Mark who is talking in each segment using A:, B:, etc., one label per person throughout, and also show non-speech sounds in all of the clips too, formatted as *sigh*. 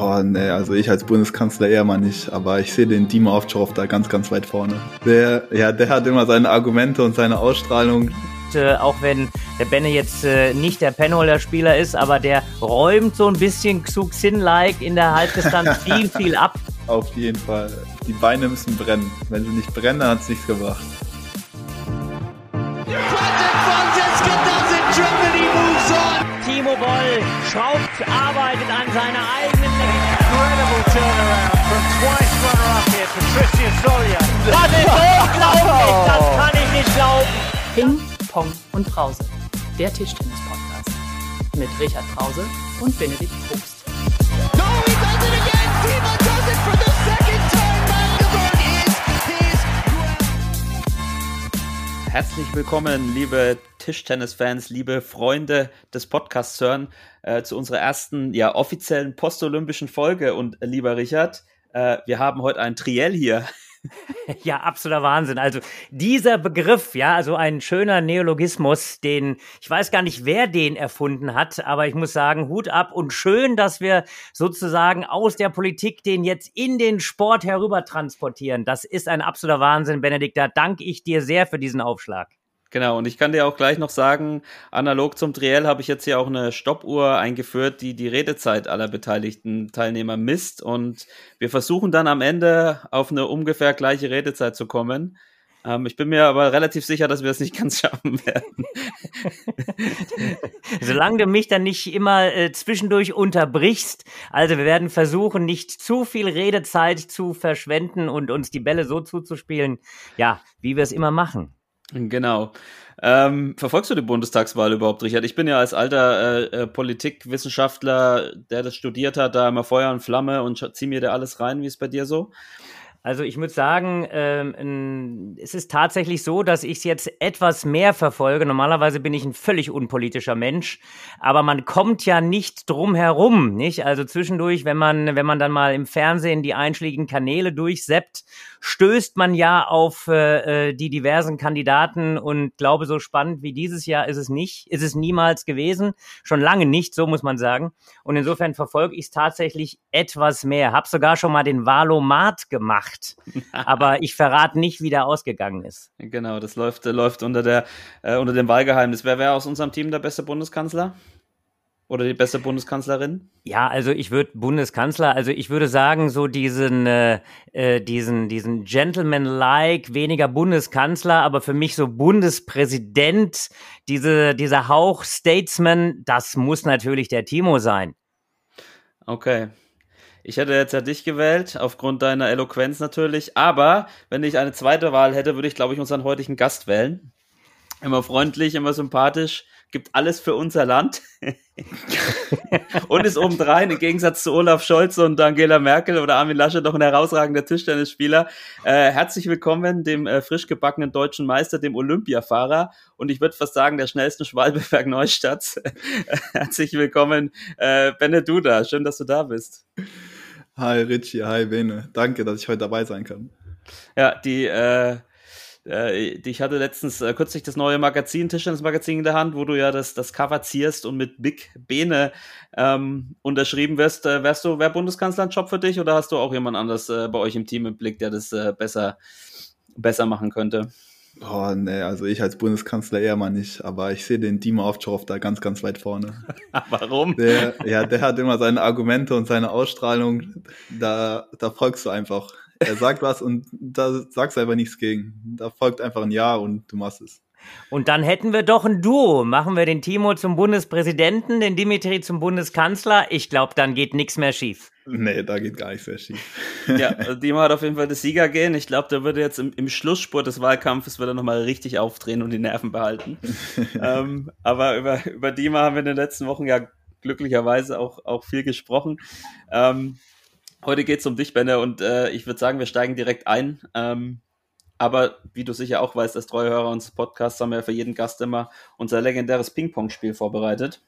A: Oh, nee, also ich als Bundeskanzler eher mal nicht, aber ich sehe den Dima Ovtcharov da ganz, ganz weit vorne. Der, ja, der hat immer seine Argumente und seine Ausstrahlung.
B: Äh, auch wenn der Benne jetzt äh, nicht der Penholder-Spieler ist, aber der räumt so ein bisschen Xuxin-like in der Halbdistanz *laughs* viel, viel ab.
A: Auf jeden Fall. Die Beine müssen brennen. Wenn sie nicht brennen, dann hat es nichts gebracht.
B: Timo Boll schraubt, arbeitet an seiner eigenen
C: Ping, Pong und Brause, der Tischtennis-Podcast. Mit Richard Brause und Benedikt Probst.
D: Herzlich willkommen, liebe Tischtennis-Fans, liebe Freunde des Podcasts hören, äh, zu unserer ersten, ja, offiziellen postolympischen Folge. Und äh, lieber Richard, äh, wir haben heute ein Triell hier. *laughs*
B: Ja, absoluter Wahnsinn. Also dieser Begriff, ja, also ein schöner Neologismus, den ich weiß gar nicht, wer den erfunden hat, aber ich muss sagen, Hut ab und schön, dass wir sozusagen aus der Politik den jetzt in den Sport herüber transportieren. Das ist ein absoluter Wahnsinn, Benedikt. Da danke ich dir sehr für diesen Aufschlag.
D: Genau, und ich kann dir auch gleich noch sagen, analog zum Triell habe ich jetzt hier auch eine Stoppuhr eingeführt, die die Redezeit aller beteiligten Teilnehmer misst. Und wir versuchen dann am Ende auf eine ungefähr gleiche Redezeit zu kommen. Ähm, ich bin mir aber relativ sicher, dass wir es nicht *laughs* ganz schaffen werden. *laughs*
B: Solange du mich dann nicht immer äh, zwischendurch unterbrichst. Also wir werden versuchen, nicht zu viel Redezeit zu verschwenden und uns die Bälle so zuzuspielen, ja, wie wir es immer machen.
D: Genau. Ähm, verfolgst du die Bundestagswahl überhaupt, Richard? Ich bin ja als alter äh, äh, Politikwissenschaftler, der das studiert hat, da immer Feuer und Flamme und zieh mir da alles rein. Wie ist bei dir so?
B: Also ich muss sagen, ähm, es ist tatsächlich so, dass ich es jetzt etwas mehr verfolge. Normalerweise bin ich ein völlig unpolitischer Mensch, aber man kommt ja nicht drum herum, nicht? Also zwischendurch, wenn man, wenn man dann mal im Fernsehen die einschlägigen Kanäle durchseppt, stößt man ja auf äh, die diversen Kandidaten und glaube, so spannend wie dieses Jahr ist es nicht, ist es niemals gewesen, schon lange nicht, so muss man sagen. Und insofern verfolge ich es tatsächlich etwas mehr. Hab sogar schon mal den Valomat gemacht, aber ich verrate nicht, wie der ausgegangen ist.
D: Genau, das läuft, läuft unter der äh, unter dem Wahlgeheimnis. Wer wäre aus unserem Team der beste Bundeskanzler? Oder die beste Bundeskanzlerin?
B: Ja, also ich würde Bundeskanzler, also ich würde sagen, so diesen, äh, äh, diesen, diesen Gentleman-like, weniger Bundeskanzler, aber für mich so Bundespräsident, diese, dieser Hauch Statesman, das muss natürlich der Timo sein.
D: Okay. Ich hätte jetzt ja dich gewählt, aufgrund deiner Eloquenz natürlich, aber wenn ich eine zweite Wahl hätte, würde ich, glaube ich, unseren heutigen Gast wählen. Immer freundlich, immer sympathisch gibt alles für unser Land *laughs* und ist obendrein im Gegensatz zu Olaf Scholz und Angela Merkel oder Armin Lasche doch ein herausragender Tischtennisspieler. Äh, herzlich willkommen dem äh, frisch gebackenen deutschen Meister, dem Olympiafahrer und ich würde fast sagen der schnellsten Schwalbeberg Neustadt. *laughs* herzlich willkommen, äh, Benne. Schön, dass du da bist.
A: Hi Richie, hi Bene. Danke, dass ich heute dabei sein kann.
D: Ja, die äh, äh, ich hatte letztens äh, kürzlich das neue Magazin, Tischtennis-Magazin in der Hand, wo du ja das, das Cover zierst und mit Big Bene ähm, unterschrieben wirst. Äh, wärst du, wäre Bundeskanzler ein Job für dich oder hast du auch jemand anders äh, bei euch im Team im Blick, der das äh, besser, besser machen könnte?
A: Oh, nee, also ich als Bundeskanzler eher mal nicht, aber ich sehe den Dima Ovtcharov da ganz, ganz weit vorne. *laughs*
D: Warum?
A: Der, ja, der hat immer seine Argumente und seine Ausstrahlung, da, da folgst du einfach. Er sagt was und da sagst du einfach nichts gegen. Da folgt einfach ein Ja und du machst es.
B: Und dann hätten wir doch ein Duo. Machen wir den Timo zum Bundespräsidenten, den Dimitri zum Bundeskanzler. Ich glaube, dann geht nichts mehr schief.
A: Nee, da geht gar nichts mehr schief.
D: ja, also Dima hat auf jeden Fall das Sieger gehen. Ich glaube, der würde jetzt im, im Schlussspurt des Wahlkampfes wieder nochmal richtig aufdrehen und die Nerven behalten. *laughs* ähm, aber über, über Dima haben wir in den letzten Wochen ja glücklicherweise auch, auch viel gesprochen. Ähm, Heute geht es um dich, Benne, und äh, ich würde sagen, wir steigen direkt ein. Ähm, aber wie du sicher auch weißt, als treue Hörer unseres Podcasts haben wir für jeden Gast immer unser legendäres Ping-Pong-Spiel vorbereitet,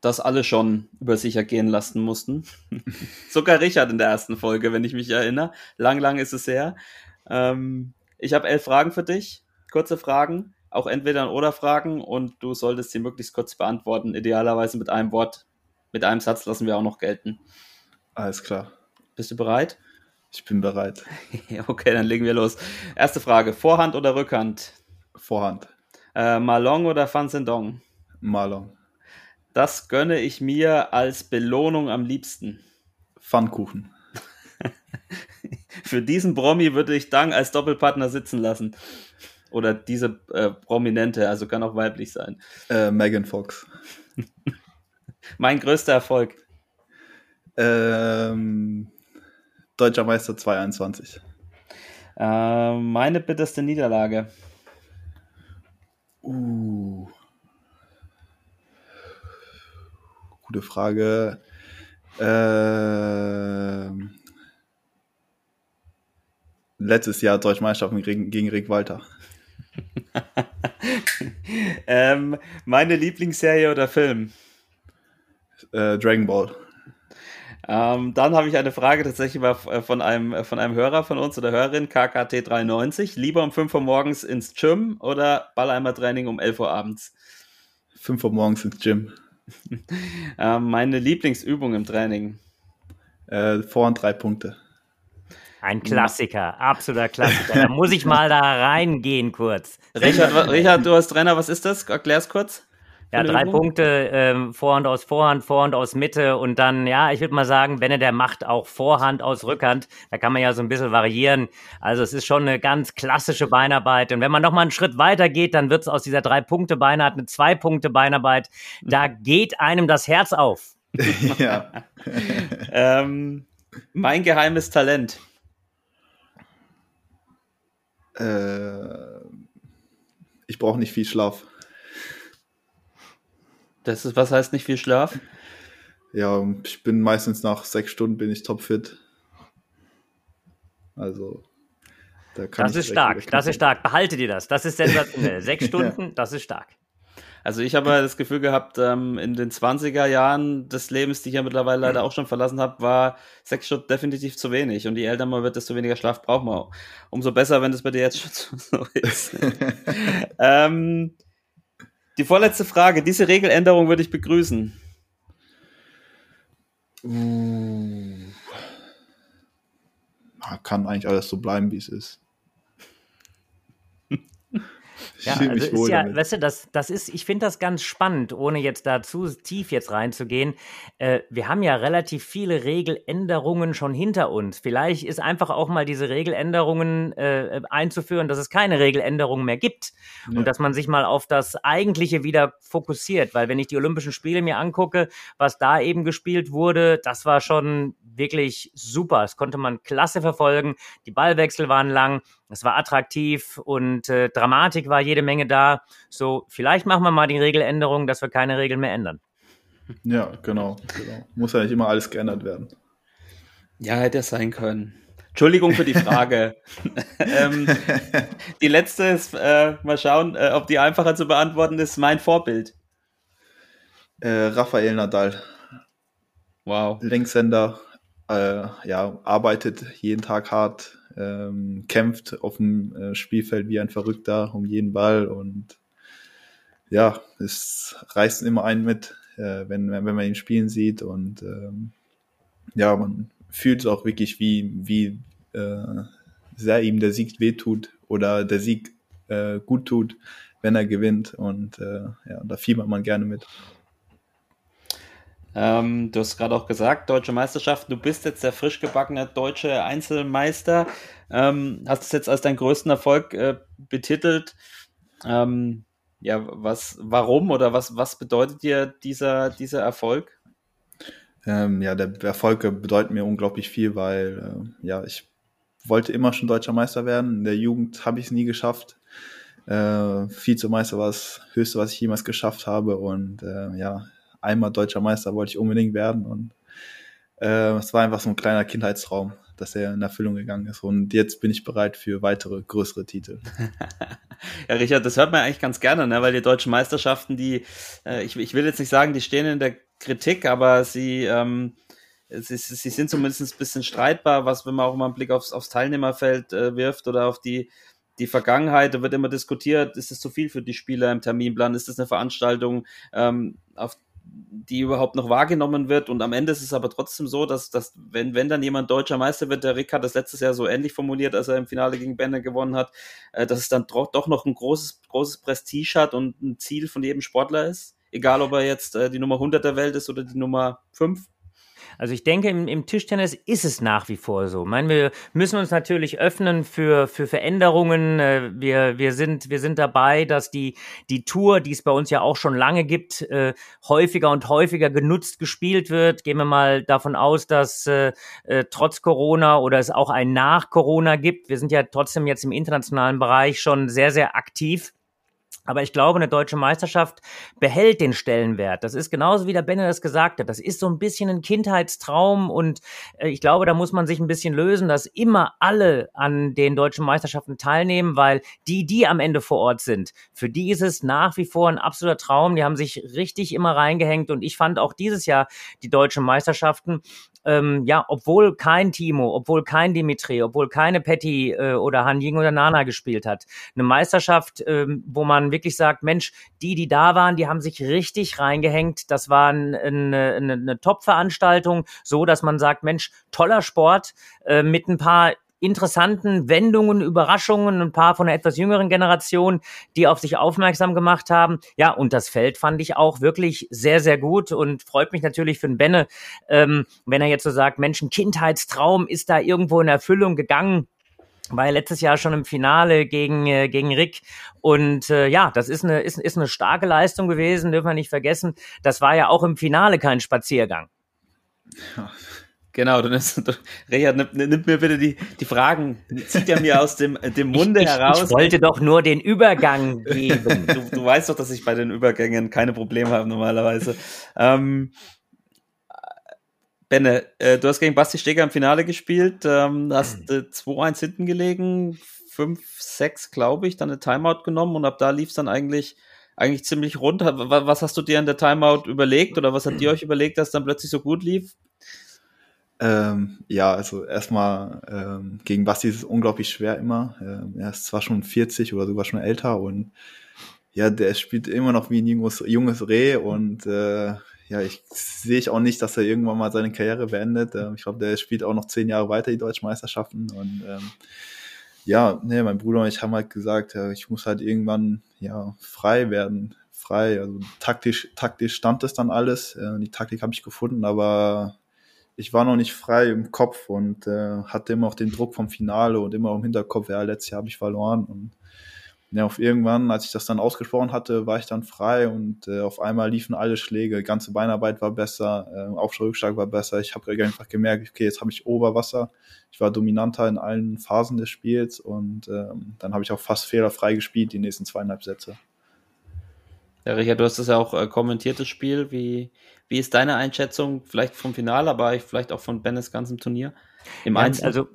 D: das alle schon über sich ergehen lassen mussten. *laughs* Sogar Richard in der ersten Folge, wenn ich mich erinnere. Lang, lang ist es her. Ähm, ich habe elf Fragen für dich, kurze Fragen, auch entweder oder Fragen und du solltest sie möglichst kurz beantworten, idealerweise mit einem Wort, mit einem Satz lassen wir auch noch gelten.
A: Alles klar.
D: Bist du bereit?
A: Ich bin bereit. *laughs*
D: okay, dann legen wir los. Erste Frage: Vorhand oder Rückhand?
A: Vorhand.
D: Äh, Malong oder Fanzendong?
A: Malong.
D: Das gönne ich mir als Belohnung am liebsten.
A: Pfannkuchen. *laughs*
D: Für diesen Promi würde ich Dang als Doppelpartner sitzen lassen. Oder diese äh, Prominente, also kann auch weiblich sein.
A: Äh, Megan Fox. *laughs*
D: mein größter Erfolg.
A: Ähm, Deutscher Meister 2021.
D: Äh, meine bitterste Niederlage.
A: Uh. Gute Frage. Ähm, letztes Jahr Deutsche Meisterschaft gegen, gegen Rick Walter. *laughs*
D: ähm, meine Lieblingsserie oder Film?
A: Äh, Dragon Ball.
D: Ähm, dann habe ich eine Frage tatsächlich mal von einem, von einem Hörer von uns oder Hörerin, KKT93. Lieber um 5 Uhr morgens ins Gym oder Balleimer-Training um 11 Uhr abends?
A: 5 Uhr morgens ins Gym. *laughs*
D: ähm, meine Lieblingsübung im Training?
A: Äh, vor und drei Punkte.
B: Ein Klassiker, absoluter Klassiker. Da muss ich mal da reingehen kurz.
D: Richard, Richard, du als Trainer, was ist das? Erklär's kurz.
B: Ja, drei Übung? Punkte, ähm, Vorhand aus Vorhand, Vorhand aus Mitte und dann, ja, ich würde mal sagen, wenn er der macht, auch Vorhand aus Rückhand. Da kann man ja so ein bisschen variieren. Also es ist schon eine ganz klassische Beinarbeit. Und wenn man noch mal einen Schritt weiter geht, dann wird es aus dieser Drei-Punkte-Beinarbeit eine Zwei-Punkte-Beinarbeit. Da geht einem das Herz auf. *laughs* *laughs*
A: ja.
D: ähm, mein geheimes Talent.
A: Äh, ich brauche nicht viel Schlaf.
D: Das ist, was heißt nicht viel Schlaf?
A: Ja, ich bin meistens nach sechs Stunden bin ich topfit. Also,
B: da kann Das ist stark, das ist stark. Behalte dir das. Das ist sensationell. *laughs* sechs Stunden, ja. das ist stark.
D: Also ich habe das Gefühl gehabt, ähm, in den 20er Jahren des Lebens, die ich ja mittlerweile leider auch schon verlassen habe, war sechs Stunden definitiv zu wenig. Und je älter man wird, desto weniger Schlaf braucht man. Umso besser, wenn das bei dir jetzt schon *laughs* so ist. *laughs* ähm, die vorletzte Frage. Diese Regeländerung würde ich begrüßen.
A: Uh, kann eigentlich alles so bleiben, wie es ist.
B: Ja, also ist ja, damit. weißt du, das, das ist, ich finde das ganz spannend, ohne jetzt da zu tief jetzt reinzugehen. Äh, wir haben ja relativ viele Regeländerungen schon hinter uns. Vielleicht ist einfach auch mal diese Regeländerungen äh, einzuführen, dass es keine Regeländerungen mehr gibt ja. und dass man sich mal auf das Eigentliche wieder fokussiert. Weil wenn ich die Olympischen Spiele mir angucke, was da eben gespielt wurde, das war schon wirklich super. Das konnte man klasse verfolgen. Die Ballwechsel waren lang. Es war attraktiv und äh, Dramatik war jede Menge da. So, vielleicht machen wir mal die Regeländerung, dass wir keine Regeln mehr ändern.
A: Ja, genau, genau. Muss ja nicht immer alles geändert werden.
D: Ja, hätte es sein können. Entschuldigung für die Frage. *laughs* ähm, die letzte ist, äh, mal schauen, äh, ob die einfacher zu beantworten ist. Mein Vorbild.
A: Äh, Raphael Nadal.
D: Wow.
A: Linkshänder, äh, ja, arbeitet jeden Tag hart, ähm, kämpft auf dem äh, Spielfeld wie ein Verrückter um jeden Ball und ja, es reißt immer einen mit, äh, wenn, wenn man ihn spielen sieht und ähm, ja, man fühlt es auch wirklich, wie, wie äh, sehr ihm der Sieg wehtut oder der Sieg äh, gut tut, wenn er gewinnt und äh, ja, da fiebert man gerne mit.
D: Ähm, du hast gerade auch gesagt, deutsche Meisterschaft. Du bist jetzt der frisch gebackene deutsche Einzelmeister. Ähm, hast es jetzt als deinen größten Erfolg äh, betitelt. Ähm, ja, was, warum oder was, was bedeutet dir dieser, dieser Erfolg?
A: Ähm, ja, der Erfolg bedeutet mir unglaublich viel, weil äh, ja, ich wollte immer schon deutscher Meister werden. In der Jugend habe ich es nie geschafft. Äh, Vizemeister war das Höchste, was ich jemals geschafft habe. Und äh, ja, einmal deutscher Meister wollte ich unbedingt werden. Und äh, es war einfach so ein kleiner Kindheitstraum, dass er in Erfüllung gegangen ist. Und jetzt bin ich bereit für weitere größere Titel. *laughs*
D: ja, Richard, das hört man eigentlich ganz gerne, ne? weil die deutschen Meisterschaften, die, äh, ich, ich will jetzt nicht sagen, die stehen in der Kritik, aber sie, ähm, sie, sie sind zumindest ein bisschen streitbar, was, wenn man auch mal einen Blick aufs, aufs Teilnehmerfeld äh, wirft oder auf die die Vergangenheit, da wird immer diskutiert, ist es zu viel für die Spieler im Terminplan, ist das eine Veranstaltung, ähm, auf die überhaupt noch wahrgenommen wird. Und am Ende ist es aber trotzdem so, dass, dass wenn, wenn dann jemand deutscher Meister wird, der Rick hat das letztes Jahr so ähnlich formuliert, als er im Finale gegen Benne gewonnen hat, äh, dass es dann doch noch ein großes, großes Prestige hat und ein Ziel von jedem Sportler ist. Egal, ob er jetzt äh, die Nummer 100 der Welt ist oder die Nummer 5.
B: Also ich denke, im, im, Tischtennis ist es nach wie vor so. Ich meine, wir müssen uns natürlich öffnen für, für Veränderungen. Äh, wir, wir, sind, wir sind dabei, dass die, die Tour, die es bei uns ja auch schon lange gibt, äh, häufiger und häufiger genutzt gespielt wird. Gehen wir mal davon aus, dass äh, äh, trotz Corona oder es auch ein Nach Corona gibt. Wir sind ja trotzdem jetzt im internationalen Bereich schon sehr, sehr aktiv. Aber ich glaube, eine deutsche Meisterschaft behält den Stellenwert. Das ist genauso wie der Benne das gesagt hat. Das ist so ein bisschen ein Kindheitstraum und äh, ich glaube, da muss man sich ein bisschen lösen, dass immer alle an den deutschen Meisterschaften teilnehmen, weil die, die am Ende vor Ort sind, für die ist es nach wie vor ein absoluter Traum. Die haben sich richtig immer reingehängt und ich fand auch dieses Jahr die deutschen Meisterschaften ähm, ja, obwohl kein Timo, obwohl kein Dimitri, obwohl keine Petty äh, oder Han Ying oder Nana gespielt hat, eine Meisterschaft, ähm, wo man wirklich sagt, Mensch, die, die da waren, die haben sich richtig reingehängt. Das war ein, eine, eine, eine Top-Veranstaltung, so dass man sagt, Mensch, toller Sport äh, mit ein paar interessanten Wendungen, Überraschungen, ein paar von der etwas jüngeren Generation, die auf sich aufmerksam gemacht haben. Ja, und das Feld fand ich auch wirklich sehr, sehr gut und freut mich natürlich für den Benne, ähm, wenn er jetzt so sagt, Mensch, ein Kindheitstraum ist da irgendwo in Erfüllung gegangen war ja letztes Jahr schon im Finale gegen, äh, gegen Rick. Und äh, ja, das ist eine, ist, ist eine starke Leistung gewesen, dürfen wir nicht vergessen. Das war ja auch im Finale kein Spaziergang.
D: Ja, Genau, dann ist, Richard, nimmt, nimmt mir bitte die, die Fragen, zieht er mir aus dem, dem Munde
B: ich,
D: heraus.
B: Ich wollte doch nur den Übergang geben. *laughs*
D: du, du weißt doch, dass ich bei den Übergängen keine Probleme habe normalerweise. Ähm, Benne, äh, du hast gegen Basti Steger im Finale gespielt, ähm, hast äh, 2-1 hinten gelegen, 5-6, glaube ich, dann eine Timeout genommen und ab da lief es dann eigentlich eigentlich ziemlich rund. Was hast du dir in der Timeout überlegt oder was hat ihr euch überlegt, dass dann plötzlich so gut lief?
A: Ähm, ja, also erstmal ähm, gegen Basti ist es unglaublich schwer immer. Ähm, er ist zwar schon 40 oder sogar schon älter und ja, der spielt immer noch wie ein junges, junges Reh und äh, ja, ich sehe ich auch nicht, dass er irgendwann mal seine Karriere beendet. Ähm, ich glaube, der spielt auch noch zehn Jahre weiter die Deutschen Meisterschaften und ähm, ja, nee, mein Bruder und ich haben halt gesagt, ja, ich muss halt irgendwann ja frei werden, frei. Also taktisch, taktisch stand es dann alles. Äh, die Taktik habe ich gefunden, aber ich war noch nicht frei im Kopf und äh, hatte immer auch den Druck vom Finale und immer im Hinterkopf, ja, letztes Jahr habe ich verloren. Und ja, auf irgendwann, als ich das dann ausgesprochen hatte, war ich dann frei und äh, auf einmal liefen alle Schläge, ganze Beinarbeit war besser, äh, Aufschlag war besser. Ich habe einfach gemerkt, okay, jetzt habe ich Oberwasser. Ich war dominanter in allen Phasen des Spiels und ähm, dann habe ich auch fast fehlerfrei gespielt, die nächsten zweieinhalb Sätze.
D: Ja, Richard, du hast das ja auch äh, kommentiert, das Spiel. Wie, wie ist deine Einschätzung, vielleicht vom Finale, aber vielleicht auch von Bennes ganzem Turnier?
B: Im ja, Also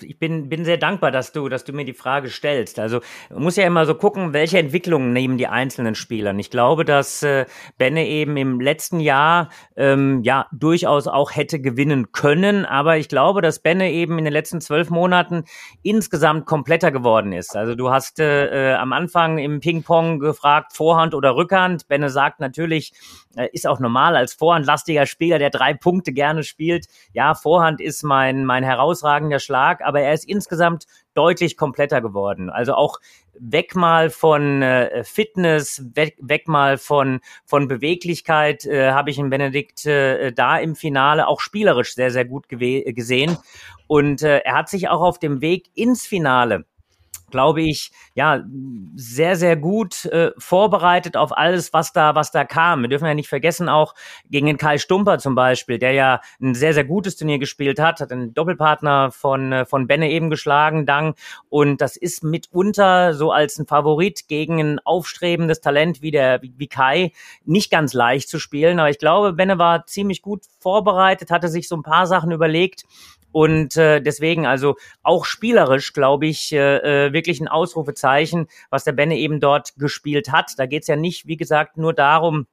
B: ich bin, bin sehr dankbar, dass du, dass du mir die Frage stellst. Also man muss ja immer so gucken, welche Entwicklungen nehmen die einzelnen Spieler. Ich glaube, dass äh, Benne eben im letzten Jahr ähm, ja durchaus auch hätte gewinnen können. Aber ich glaube, dass Benne eben in den letzten zwölf Monaten insgesamt kompletter geworden ist. Also du hast äh, äh am Anfang im Ping-Pong gefragt, Vorhand oder Rückhand. Benne sagt natürlich, äh, ist auch normal als vorhandlastiger Spieler, der drei Punkte gerne spielt. Ja, Vorhand ist mein, mein herausragender Schlag, aber er ist insgesamt deutlich kompletter geworden. Also auch weg mal von äh, Fitness, weg, weg mal von, von Beweglichkeit, äh, habe ich in Benedikt äh, da im Finale auch spielerisch sehr, sehr gut gesehen. Und äh, er hat sich auch auf dem Weg ins Finale glaube ich, ja, sehr, sehr gut äh, vorbereitet auf alles, was da, was da kam. Wir dürfen ja nicht vergessen, auch gegen den Kai Stumper zum Beispiel, der ja ein sehr, sehr gutes Turnier gespielt hat, hat einen Doppelpartner von, äh, von Benne eben geschlagen, Dang. Und das ist mitunter so als ein Favorit gegen ein aufstrebendes Talent wie der, wie Kai, nicht ganz leicht zu spielen. Aber ich glaube, Benne war ziemlich gut vorbereitet, hatte sich so ein paar Sachen überlegt und äh, deswegen also auch spielerisch, glaube ich, äh, äh, wirklich ein Ausrufezeichen, was der Benne eben dort gespielt hat. Da geht's ja nicht, wie gesagt, nur darum,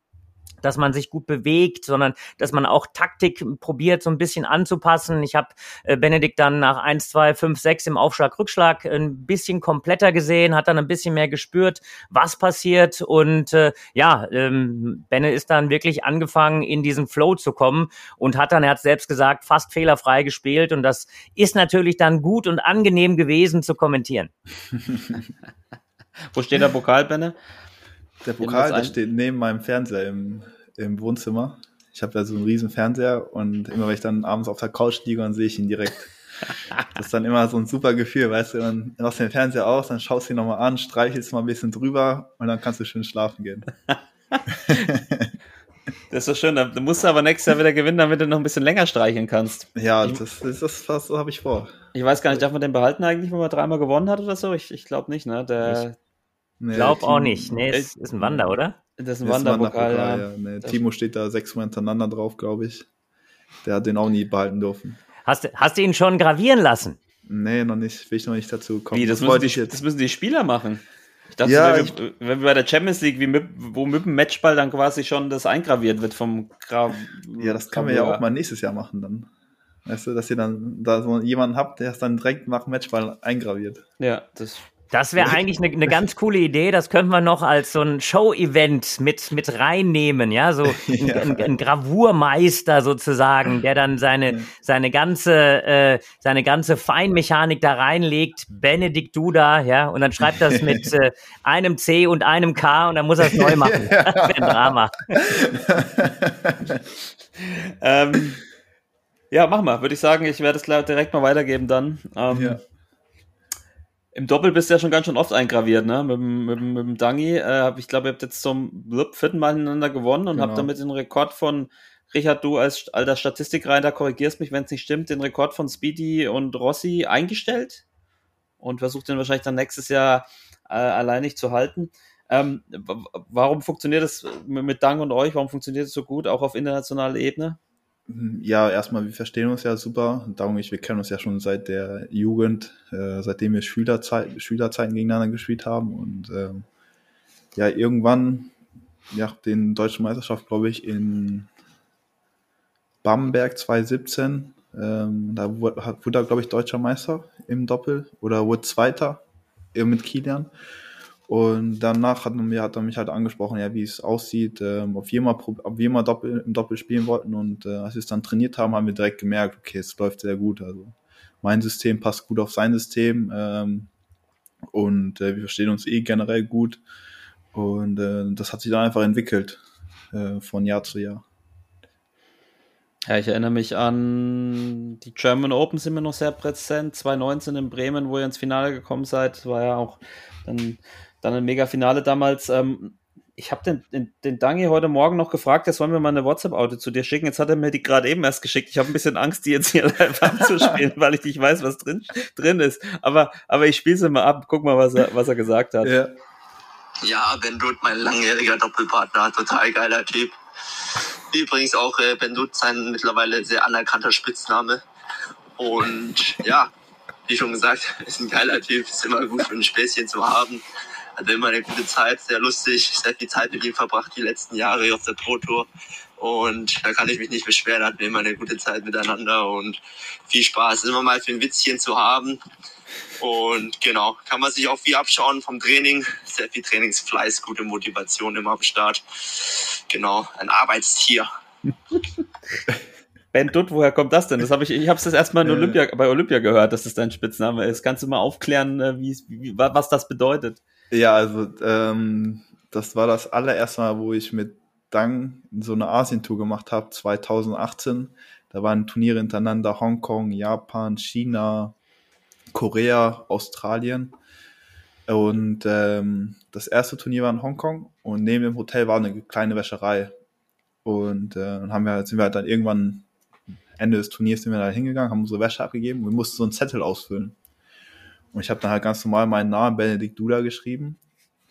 B: dass man sich gut bewegt, sondern dass man auch Taktik probiert, so ein bisschen anzupassen. Ich habe äh, Benedikt dann nach 1, 2, 5, 6 im Aufschlag, Rückschlag ein bisschen kompletter gesehen, hat dann ein bisschen mehr gespürt, was passiert. Und äh, ja, ähm, Benne ist dann wirklich angefangen, in diesen Flow zu kommen und hat dann, er hat selbst gesagt, fast fehlerfrei gespielt. Und das ist natürlich dann gut und angenehm gewesen zu kommentieren. *laughs*
D: Wo steht der Pokal, Benne?
A: Der Pokal, der steht neben meinem Fernseher im, im Wohnzimmer. Ich habe da so einen riesen Fernseher und immer wenn ich dann abends auf der Couch liege, dann sehe ich ihn direkt. *laughs* Das ist dann immer so ein super Gefühl, weißt du, dann machst du den Fernseher aus, dann schaust du ihn nochmal an, streichelst mal ein bisschen drüber und dann kannst du schön schlafen gehen. *laughs*
D: Das ist so schön. Da musst du aber nächstes Jahr wieder gewinnen, damit du noch ein bisschen länger streicheln kannst.
A: Ja, das, das, das, das habe ich vor.
D: Ich weiß gar nicht, darf man den behalten eigentlich, wenn man dreimal gewonnen hat oder so? Ich, ich glaube nicht, ne? Der,
B: Nee, Glaub Timo, auch nicht. Nee, es ist ein Wander, oder?
D: Das ist ein Wanderpokal, ja. ja.
A: Nee, Timo steht da sechsmal hintereinander drauf, glaube ich. Der hat den auch nie behalten dürfen.
B: Hast, hast du ihn schon gravieren lassen?
A: Nee, noch nicht. Will ich noch nicht dazu kommen.
D: Wie, das, das, müssen, die, das müssen die Spieler machen. Ich dachte, ja, wenn, wir, wenn, wir, bei der Champions League, wie mit, wo mit dem Matchball dann quasi schon das eingraviert wird vom Gra
A: Ja, das können wir ja auch mal nächstes Jahr machen dann. Weißt du, dass ihr dann da so jemanden habt, der es dann direkt nach Matchball eingraviert.
D: Ja, das
B: das wäre eigentlich eine, eine ganz coole Idee. Das könnten wir noch als so ein Show-Event mit, mit reinnehmen, ja, so *laughs* ein, ja. ein, ein Gravurmeister sozusagen, der dann seine, seine ganze, äh, seine ganze Feinmechanik da reinlegt. Benedikt Duda, ja, und dann schreibt das mit *laughs* äh, einem C und einem K und dann muss er es neu *laughs* machen. Ja. Das wäre ein Drama.
D: ähm, ja, mach mal, würde ich sagen. Ich werde es direkt mal weitergeben dann. Ähm, ja. Im Doppel bist du ja schon ganz schön oft eingraviert, ne? Mit, mit, mit dem Dangi. Äh, ich glaube, ihr habt jetzt zum vierten Mal hintereinander gewonnen und genau. habt damit den Rekord von Richard, du als alter Statistikreiter korrigierst mich, wenn es nicht stimmt, den Rekord von Speedy und Rossi eingestellt und versucht den wahrscheinlich dann nächstes Jahr äh, alleinig zu halten. Ähm, warum funktioniert das mit Dang und euch? Warum funktioniert es so gut, auch auf internationaler Ebene?
A: Ja, erstmal, wir verstehen uns ja super. Darum ich, wir kennen uns ja schon seit der Jugend, äh, seitdem wir Schülerzeit, Schülerzeiten gegeneinander gespielt haben. Und ähm, ja, irgendwann, ja, den deutschen Meisterschaft, glaube ich, in Bamberg 2017, ähm, da wurde, wurde glaube ich, deutscher Meister im Doppel oder wurde Zweiter mit Kilian. Und danach hat, er, hat er mich halt angesprochen, ja, wie es aussieht, ähm, ob wir mal, ob wir mal Doppel, im Doppel spielen wollten. Und äh, als wir es dann trainiert haben, haben wir direkt gemerkt, okay, es läuft sehr gut. Also mein System passt gut auf sein System. Ähm, und äh, wir verstehen uns eh generell gut. Und äh, das hat sich dann einfach entwickelt äh, von Jahr zu Jahr.
D: Ja, ich erinnere mich an die German Open sind mir noch sehr präsent. 2019 in Bremen, wo ihr ins Finale gekommen seid, war ja auch dann dann ein Mega-Finale damals. Ähm, ich habe den, den, den Dangi heute Morgen noch gefragt, jetzt wollen wir mal eine WhatsApp-Auto zu dir schicken. Jetzt hat er mir die gerade eben erst geschickt. Ich habe ein bisschen Angst, die jetzt hier *laughs* live abzuspielen, weil ich nicht weiß, was drin, drin ist. Aber, aber ich spiele sie mal ab. Guck mal, was er, was er gesagt hat.
E: Ja, ja Ben Dutt, mein langjähriger Doppelpartner, total geiler Typ. Übrigens auch äh, Ben Dutt, sein mittlerweile sehr anerkannter Spitzname. Und ja, wie schon gesagt, *laughs* ist ein geiler Typ, ist immer gut für ein Späßchen zu haben hatte immer eine gute Zeit, sehr lustig, sehr viel Zeit mit ihm verbracht die letzten Jahre auf der Pro Tour. Und da kann ich mich nicht beschweren, hatten wir immer eine gute Zeit miteinander und viel Spaß. Immer mal für ein Witzchen zu haben. Und genau, kann man sich auch viel abschauen vom Training. Sehr viel Trainingsfleiß, gute Motivation immer am Start. Genau, ein Arbeitstier. *laughs*
D: Ben Dutt, woher kommt das denn? Das habe ich, ich habe es das erstmal in Olympia, bei Olympia gehört, dass das dein Spitzname ist. Kannst du mal aufklären, äh, wie, wie, was das bedeutet?
A: Ja, also ähm, das war das allererste Mal, wo ich mit Dang so eine Asien-Tour gemacht habe, 2018. Da waren Turniere hintereinander, Hongkong, Japan, China, Korea, Australien. Und ähm, das erste Turnier war in Hongkong und neben dem Hotel war eine kleine Wäscherei. Und äh, dann haben wir, sind wir halt dann irgendwann Ende des Turniers sind wir da hingegangen, haben unsere Wäsche abgegeben und wir mussten so einen Zettel ausfüllen. Und ich habe dann halt ganz normal meinen Namen Benedikt Duda geschrieben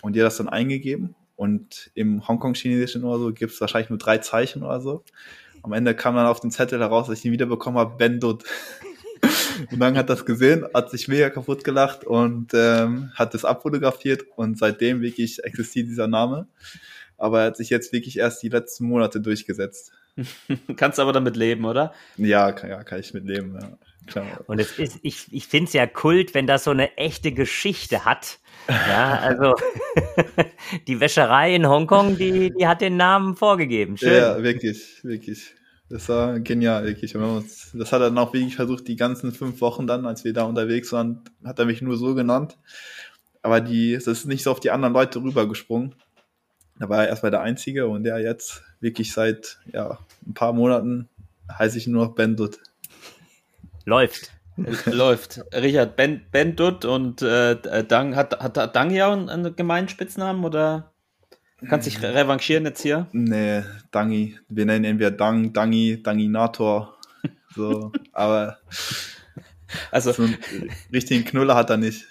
A: und dir das dann eingegeben. Und im Hongkong-Chinesischen oder so gibt es wahrscheinlich nur drei Zeichen oder so. Am Ende kam dann auf dem Zettel heraus, dass ich ihn wiederbekommen habe, Ben Dut. *laughs* und dann hat das gesehen, hat sich mega kaputt gelacht und ähm, hat das abfotografiert und seitdem wirklich existiert dieser Name. aber er hat sich jetzt wirklich erst die letzten Monate durchgesetzt. *laughs*
D: Kannst aber damit leben, oder?
A: Ja, kann, ja, kann ich mit leben, ja. Klar.
B: Und es ist, ich, ich finde es ja Kult, wenn das so eine echte Geschichte hat. Ja, also *laughs* *laughs* die Wäscherei in Hongkong, die, die hat den Namen vorgegeben. Schön.
A: Ja, wirklich, wirklich. Das war genial, wirklich. Das hat er dann auch wirklich versucht, die ganzen fünf Wochen dann, als wir da unterwegs waren, hat er mich nur so genannt. Aber die, das ist nicht so auf die anderen Leute rübergesprungen. Da war er erstmal der Einzige und der jetzt wirklich seit ja, ein paar Monaten heiße ich nur noch Ben Dutt.
B: Läuft. *laughs*
D: Läuft. Richard, Ben, ben Dutt und äh, Dang, hat, hat Dang ja einen, einen gemeinen Spitznamen oder kannst dich revanchieren jetzt hier?
A: Nee, Dangi. Wir nennen ihn entweder Dang, Dangi, Danginator. So, *laughs* aber also so einen richtigen Knuller hat er nicht.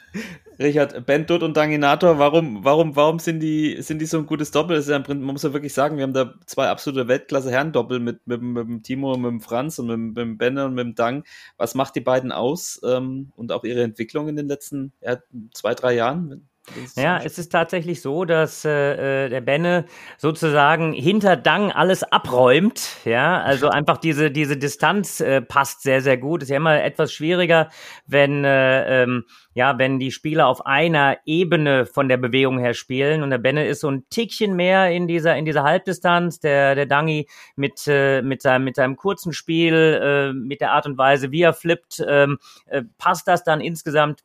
D: Richard, Bentut und Danginator, warum, warum, warum sind die, sind die so ein gutes Doppel? Ist ja man muss ja wirklich sagen, wir haben da zwei absolute Weltklasse-Herren-Doppel mit, mit, mit, dem Timo, mit dem Franz und mit, mit dem Benne und mit dem Dang. Was macht die beiden aus ähm, und auch ihre Entwicklung in den letzten ja, zwei, drei Jahren?
B: Ja, es ist tatsächlich so, dass äh, äh, der Benne sozusagen hinter Dang alles abräumt. Ja, also *laughs* einfach diese, diese Distanz äh, passt sehr, sehr gut. Ist ja immer etwas schwieriger, wenn, äh, ähm, ja, wenn die Spieler auf einer Ebene von der Bewegung her spielen. Und der Benne ist so ein Tickchen mehr in dieser, in dieser Halbdistanz. Der, der Dangi mit, äh, mit, seinem, mit seinem kurzen Spiel, äh, mit der Art und Weise, wie er flippt, ähm, äh, passt das dann insgesamt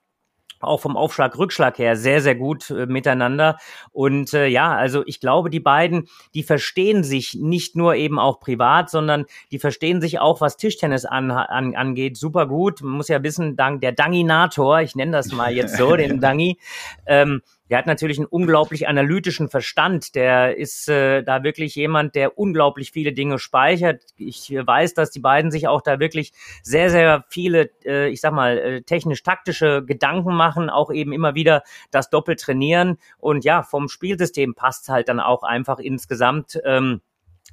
B: auch vom Aufschlag, Rückschlag her sehr, sehr gut äh, miteinander. Und äh, ja, also ich glaube, die beiden, die verstehen sich nicht nur eben auch privat, sondern die verstehen sich auch, was Tischtennis an, an, angeht, super gut. Man muss ja wissen, dank der Danginator, ich nenne das mal jetzt so, den *laughs* Dangi, ähm, der hat natürlich einen unglaublich analytischen Verstand. Der ist äh, da wirklich jemand, der unglaublich viele Dinge speichert. Ich äh, weiß, dass die beiden sich auch da wirklich sehr, sehr viele, äh, ich sag mal, äh, technisch-taktische Gedanken machen, auch eben immer wieder das Doppel trainieren. Und ja, vom Spielsystem passt halt dann auch einfach insgesamt. Ähm,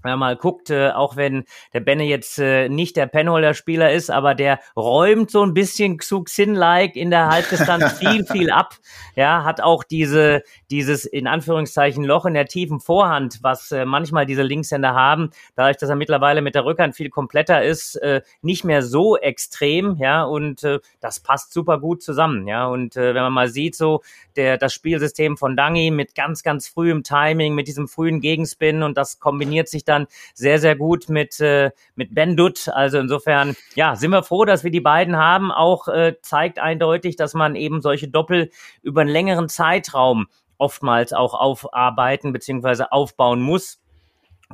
B: wenn man mal guckt, äh, auch wenn der Benne jetzt äh, nicht der Penholder-Spieler ist, aber der räumt so ein bisschen Xuxin-like in der Halbdistanz *laughs* viel, viel ab. Ja, hat auch diese, dieses in Anführungszeichen Loch in der tiefen Vorhand, was äh, manchmal diese Linkshänder haben, dadurch, dass er mittlerweile mit der Rückhand viel kompletter ist, äh, nicht mehr so extrem, ja, und äh, das passt super gut zusammen, ja, und äh, wenn man mal sieht, so der, das Spielsystem von Dangi mit ganz, ganz frühem Timing, mit diesem frühen Gegenspin und das kombiniert sich dann sehr, sehr gut mit, äh, mit Ben Dutt. Also insofern, ja, sind wir froh, dass wir die beiden haben. Auch äh, zeigt eindeutig, dass man eben solche Doppel über einen längeren Zeitraum oftmals auch aufarbeiten bzw. aufbauen muss.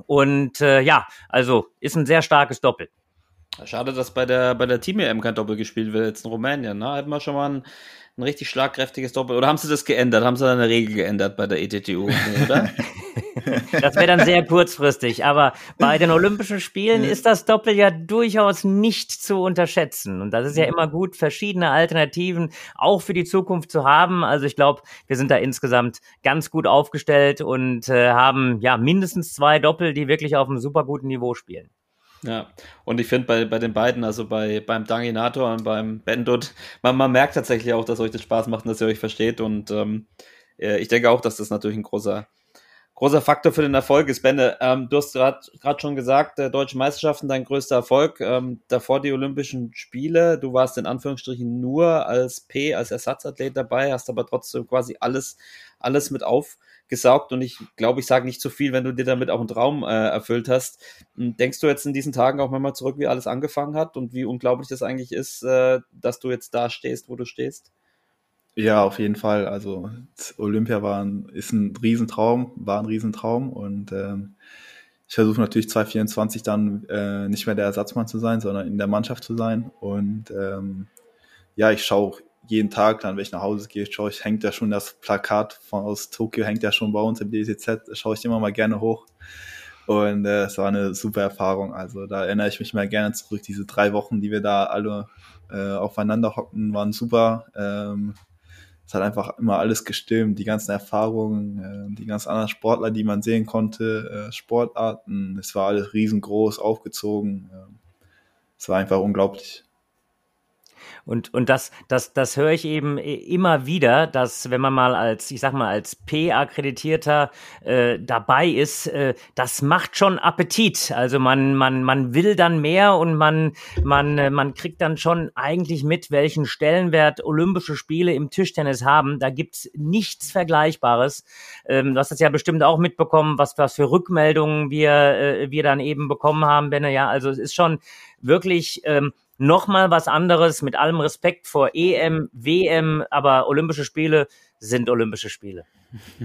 B: Und äh, ja, also ist ein sehr starkes Doppel.
D: Schade, dass bei der, bei der Team-EM kein Doppel gespielt wird, jetzt in Rumänien. Ne? Hätten wir schon mal ein, ein richtig schlagkräftiges Doppel. Oder haben sie das geändert? Haben sie eine Regel geändert bei der ETTU, oder? *laughs*
B: das wäre dann sehr kurzfristig. Aber bei den Olympischen Spielen ist das Doppel ja durchaus nicht zu unterschätzen. Und das ist ja immer gut, verschiedene Alternativen auch für die Zukunft zu haben. Also ich glaube, wir sind da insgesamt ganz gut aufgestellt und äh, haben ja mindestens zwei Doppel, die wirklich auf einem super guten Niveau spielen.
D: Ja, und ich finde bei, bei den beiden, also bei, beim Danginator und beim Bendut, man, man merkt tatsächlich auch, dass euch das Spaß macht und dass ihr euch versteht. Und ähm, äh, ich denke auch, dass das natürlich ein großer, großer Faktor für den Erfolg ist. Benne, ähm, du hast gerade schon gesagt, äh, Deutsche Meisterschaften dein größter Erfolg. Ähm, davor die Olympischen Spiele. Du warst in Anführungsstrichen nur als P, als Ersatzathlet dabei, hast aber trotzdem quasi alles, alles mit auf gesaugt und ich glaube, ich sage nicht zu viel, wenn du dir damit auch einen Traum äh, erfüllt hast. Hm, denkst du jetzt in diesen Tagen auch mal zurück, wie alles angefangen hat und wie unglaublich das eigentlich ist, äh, dass du jetzt da stehst, wo du stehst?
A: Ja, auf jeden Fall. Also Olympia war ein, ist ein Riesentraum, war ein Riesentraum und ähm, ich versuche natürlich 2024 dann äh, nicht mehr der Ersatzmann zu sein, sondern in der Mannschaft zu sein. Und ähm, ja, ich schaue jeden Tag, dann, wenn ich nach Hause gehe, schaue ich, hängt ja schon das Plakat von aus Tokio, hängt ja schon bei uns im DCZ, schaue ich immer mal gerne hoch. Und äh, es war eine super Erfahrung. Also da erinnere ich mich mal gerne zurück. Diese drei Wochen, die wir da alle äh, aufeinander hockten, waren super. Ähm, es hat einfach immer alles gestimmt, die ganzen Erfahrungen, äh, die ganz anderen Sportler, die man sehen konnte, äh, Sportarten. Es war alles riesengroß, aufgezogen. Äh, es war einfach unglaublich.
B: Und, und das, das, das höre ich eben immer wieder, dass wenn man mal als, ich sag mal, als P-Akkreditierter äh, dabei ist, äh, das macht schon Appetit. Also man, man, man will dann mehr und man, man, äh, man kriegt dann schon eigentlich mit, welchen Stellenwert Olympische Spiele im Tischtennis haben. Da gibt's nichts Vergleichbares. Ähm, du hast es ja bestimmt auch mitbekommen, was, was für Rückmeldungen wir, äh, wir dann eben bekommen haben, Benne. Ja, also es ist schon wirklich ähm, nochmal was anderes, mit allem Respekt vor EM, WM, aber Olympische Spiele sind Olympische Spiele.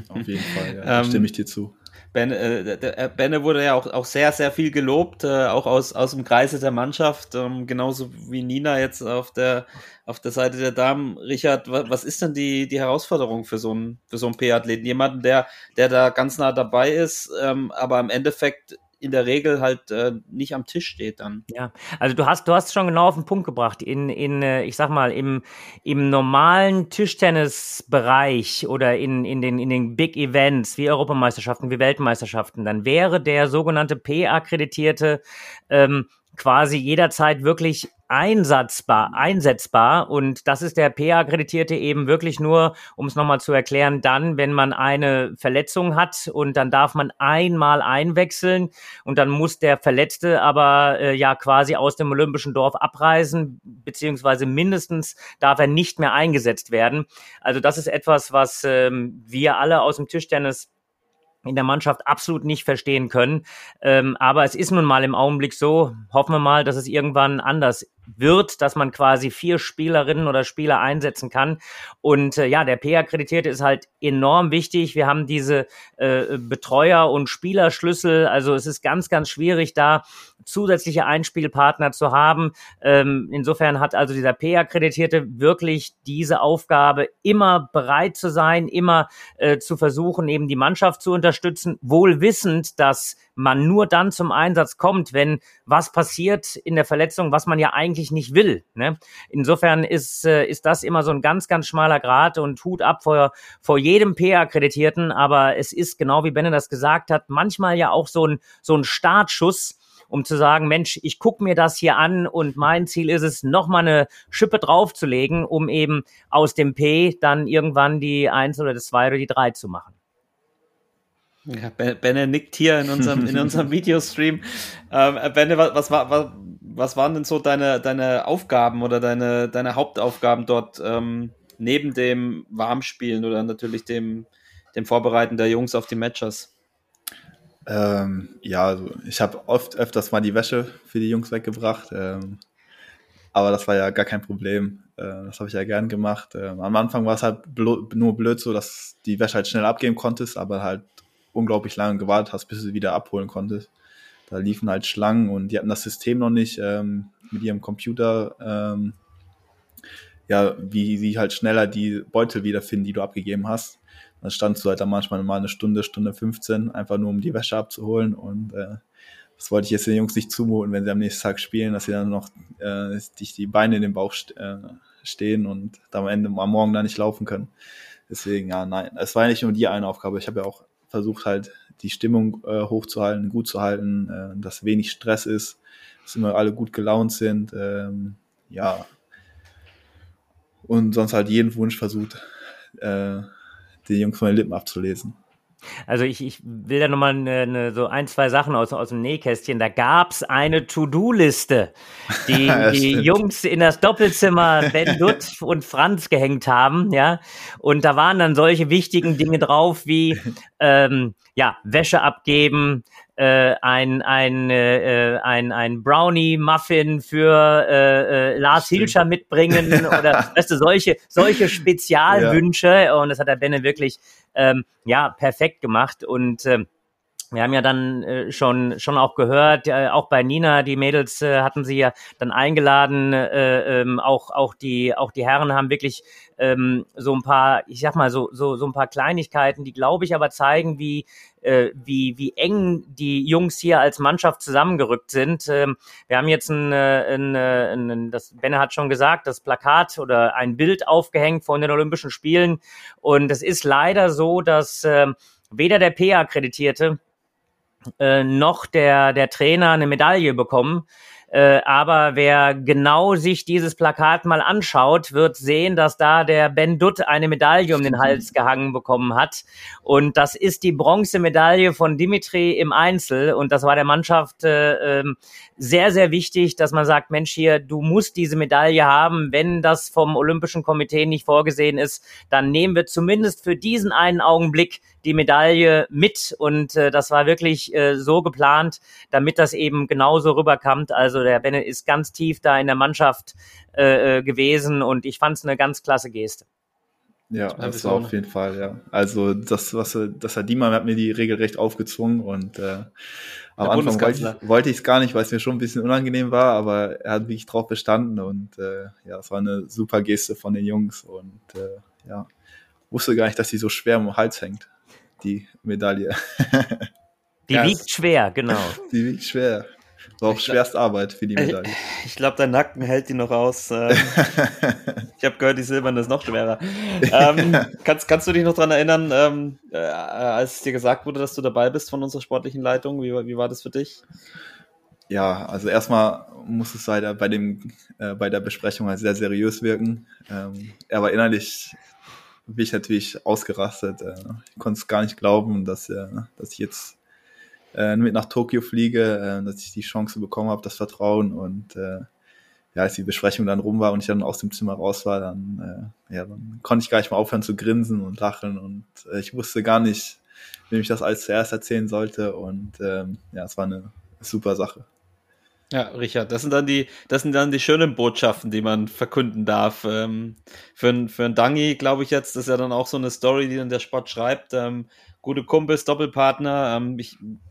A: Auf jeden Fall, ja, ähm, stimme ich dir zu.
D: Ben, äh, äh, Benne wurde ja auch, auch sehr, sehr viel gelobt, äh, auch aus, aus dem Kreise der Mannschaft, ähm, genauso wie Nina jetzt auf der, auf der Seite der Damen. Richard, was, was ist denn die, die Herausforderung für so einen, für so einen P-Athleten? Jemanden, der, der da ganz nah dabei ist, ähm, aber im Endeffekt in der Regel halt äh, nicht am Tisch steht dann.
B: Ja, also du hast, du hast schon genau auf den Punkt gebracht. In, in äh, ich sag mal, im, im normalen Tischtennisbereich oder in, in, den, in den Big Events wie Europameisterschaften, wie Weltmeisterschaften, dann wäre der sogenannte P-akkreditierte ähm, quasi jederzeit wirklich einsatzbar, einsetzbar. Und das ist der PA-Akkreditierte eben wirklich nur, um es nochmal zu erklären, dann, wenn man eine Verletzung hat und dann darf man einmal einwechseln und dann muss der Verletzte aber äh, ja quasi aus dem Olympischen Dorf abreisen, beziehungsweise mindestens darf er nicht mehr eingesetzt werden. Also das ist etwas, was ähm, wir alle aus dem Tischtennis in der Mannschaft absolut nicht verstehen können. Ähm, aber es ist nun mal im Augenblick so, hoffen wir mal, dass es irgendwann anders wird, dass man quasi vier Spielerinnen oder Spieler einsetzen kann. Und äh, ja, der P-Akkreditierte ist halt enorm wichtig. Wir haben diese äh, Betreuer- und Spielerschlüssel. Also es ist ganz, ganz schwierig, da zusätzliche Einspielpartner zu haben. Ähm, insofern hat also dieser P-Akkreditierte wirklich diese Aufgabe, immer bereit zu sein, immer äh, zu versuchen, eben die Mannschaft zu unterstützen, wohl wissend, dass man nur dann zum Einsatz kommt, wenn was passiert in der Verletzung, was man ja eigentlich nicht will. Ne? Insofern ist, äh, ist das immer so ein ganz, ganz schmaler Grad und Hut ab vor, vor jedem P-Akkreditierten. Aber es ist, genau wie Benne das gesagt hat, manchmal ja auch so ein, so ein Startschuss, um zu sagen, Mensch, ich gucke mir das hier an und mein Ziel ist es, nochmal eine Schippe draufzulegen, um eben aus dem P dann irgendwann die Eins oder das Zwei oder die Drei zu machen.
D: Ja, Benne nickt hier in unserem, in unserem *laughs* Videostream. Ähm, Benne, was, was, war, was, waren denn so deine, deine Aufgaben oder deine, deine Hauptaufgaben dort ähm, neben dem Warmspielen oder natürlich dem, dem Vorbereiten der Jungs auf die Matches?
A: Ähm, ja, also ich habe oft öfters mal die Wäsche für die Jungs weggebracht, ähm, aber das war ja gar kein Problem. Äh, das habe ich ja gern gemacht. Ähm, am Anfang war es halt nur blöd so, dass die Wäsche halt schnell abgeben konntest, aber halt unglaublich lange gewartet hast, bis du sie wieder abholen konntest. Da liefen halt Schlangen und die hatten das System noch nicht ähm, mit ihrem Computer, ähm, ja, wie sie halt schneller die Beutel wiederfinden, die du abgegeben hast. Dann standst du halt dann manchmal mal eine Stunde, Stunde 15, einfach nur um die Wäsche abzuholen und äh, das wollte ich jetzt den Jungs nicht zumuten, wenn sie am nächsten Tag spielen, dass sie dann noch äh, dich die Beine in den Bauch st äh, stehen und am Ende am Morgen da nicht laufen können. Deswegen, ja, nein, es war ja nicht nur die eine Aufgabe. Ich habe ja auch versucht halt die Stimmung äh, hochzuhalten, gut zu halten, äh, dass wenig Stress ist, dass immer alle gut gelaunt sind, ähm, ja. Und sonst halt jeden Wunsch versucht, äh, die Jungs von den Lippen abzulesen.
B: Also ich, ich will da nochmal ne, ne, so ein, zwei Sachen aus, aus dem Nähkästchen. Da gab's eine To-Do-Liste, die *laughs* die Jungs in das Doppelzimmer Ben Dutt *laughs* und Franz gehängt haben, ja. Und da waren dann solche wichtigen Dinge drauf wie ähm, ja, Wäsche abgeben, äh, ein, ein, äh, ein, ein Brownie-Muffin für äh, äh, Lars Stimmt. Hilscher mitbringen *laughs* oder weißt du, solche, solche Spezialwünsche. Ja. Und das hat der Benne wirklich ähm, ja perfekt gemacht. Und ähm, wir haben ja dann äh, schon schon auch gehört, äh, auch bei Nina, die Mädels äh, hatten sie ja dann eingeladen, äh, ähm, auch auch die auch die Herren haben wirklich ähm, so ein paar, ich sag mal so so so ein paar Kleinigkeiten, die glaube ich aber zeigen, wie äh, wie wie eng die Jungs hier als Mannschaft zusammengerückt sind. Ähm, wir haben jetzt ein, äh, äh, ein, ein das Benne hat schon gesagt, das Plakat oder ein Bild aufgehängt von den Olympischen Spielen und es ist leider so, dass äh, weder der PA akkreditierte äh, noch der, der Trainer eine Medaille bekommen. Äh, aber wer genau sich dieses Plakat mal anschaut, wird sehen, dass da der Ben Dutt eine Medaille um den Hals gehangen bekommen hat. Und das ist die Bronzemedaille von Dimitri im Einzel. Und das war der Mannschaft äh, ähm, sehr, sehr wichtig, dass man sagt, Mensch, hier, du musst diese Medaille haben. Wenn das vom Olympischen Komitee nicht vorgesehen ist, dann nehmen wir zumindest für diesen einen Augenblick die Medaille mit. Und äh, das war wirklich äh, so geplant, damit das eben genauso rüberkommt. Also der Bennett ist ganz tief da in der Mannschaft äh, äh gewesen und ich fand es eine ganz klasse Geste.
A: Ja, das war auf jeden Fall, ja. Also das, was das Herr Diemann hat mir die Regel recht aufgezwungen und äh, am Anfang wollte ich es gar nicht, weil es mir schon ein bisschen unangenehm war, aber er hat wirklich drauf bestanden und äh, ja, es war eine super Geste von den Jungs und äh, ja, wusste gar nicht, dass sie so schwer im Hals hängt, die Medaille. *laughs*
B: Die ja, wiegt schwer, genau. *laughs*
A: Die wiegt schwer. War auch Schwerstarbeit für die Medaille.
D: Ich, ich glaube, dein Nacken hält die noch aus. Ähm. *laughs* ich habe gehört, die silberne ist noch schwerer. Ähm, *laughs* kannst, kannst du dich noch daran erinnern, ähm, äh, als es dir gesagt wurde, dass du dabei bist von unserer sportlichen Leitung? Wie, wie war das für dich?
A: Ja, also erstmal muss es leider bei, dem, äh, bei der Besprechung halt sehr seriös wirken. Ähm, er war innerlich bin ich natürlich ausgerastet. Äh, ich konnte es gar nicht glauben, dass, äh, dass ich jetzt äh, mit nach Tokio fliege, äh, dass ich die Chance bekommen habe, das Vertrauen und äh, ja, als die Besprechung dann rum war und ich dann aus dem Zimmer raus war, dann, äh, ja, dann konnte ich gar nicht mehr aufhören zu grinsen und lachen und äh, ich wusste gar nicht, wem ich das als zuerst erzählen sollte und ähm, ja, es war eine super Sache.
D: Ja, Richard, das sind dann die, das sind dann die schönen Botschaften, die man verkünden darf. Ähm, für, für einen Dangi, glaube ich jetzt, das ist ja dann auch so eine Story, die dann der Sport schreibt. Ähm, gute Kumpels, Doppelpartner. Ähm, ich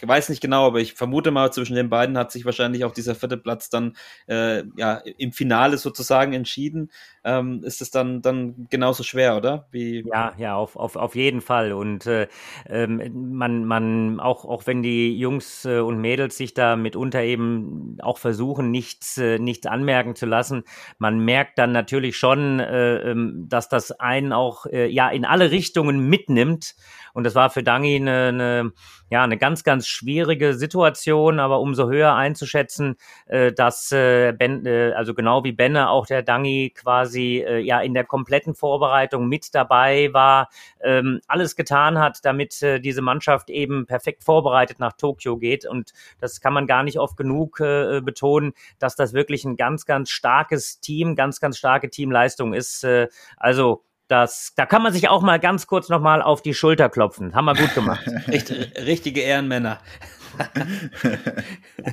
D: weiß nicht genau, aber ich vermute mal, zwischen den beiden hat sich wahrscheinlich auch dieser vierte Platz dann äh, ja im Finale sozusagen entschieden. Ähm, ist es dann dann genauso schwer, oder?
B: Wie ja, ja, auf, auf, auf jeden Fall. Und äh, ähm, man, man, auch, auch wenn die Jungs äh, und Mädels sich da mitunter eben auch versuchen, nichts, äh, nichts anmerken zu lassen, man merkt dann natürlich schon, äh, ähm, dass das einen auch äh, ja in alle Richtungen mitnimmt. Und das war für Dangi eine, eine, ja, eine ganz, ganz schwierige Situation, aber umso höher einzuschätzen, äh, dass äh, ben, äh, also genau wie Benne auch der Dangi quasi äh, ja in der kompletten Vorbereitung mit dabei war, ähm, alles getan hat, damit äh, diese Mannschaft eben perfekt vorbereitet nach Tokio geht. Und das kann man gar nicht oft genug äh, betonen, dass das wirklich ein ganz, ganz starkes Team, ganz, ganz starke Teamleistung ist. Äh, also das, da kann man sich auch mal ganz kurz nochmal auf die Schulter klopfen. Haben wir gut gemacht. *laughs*
D: Richtige Ehrenmänner.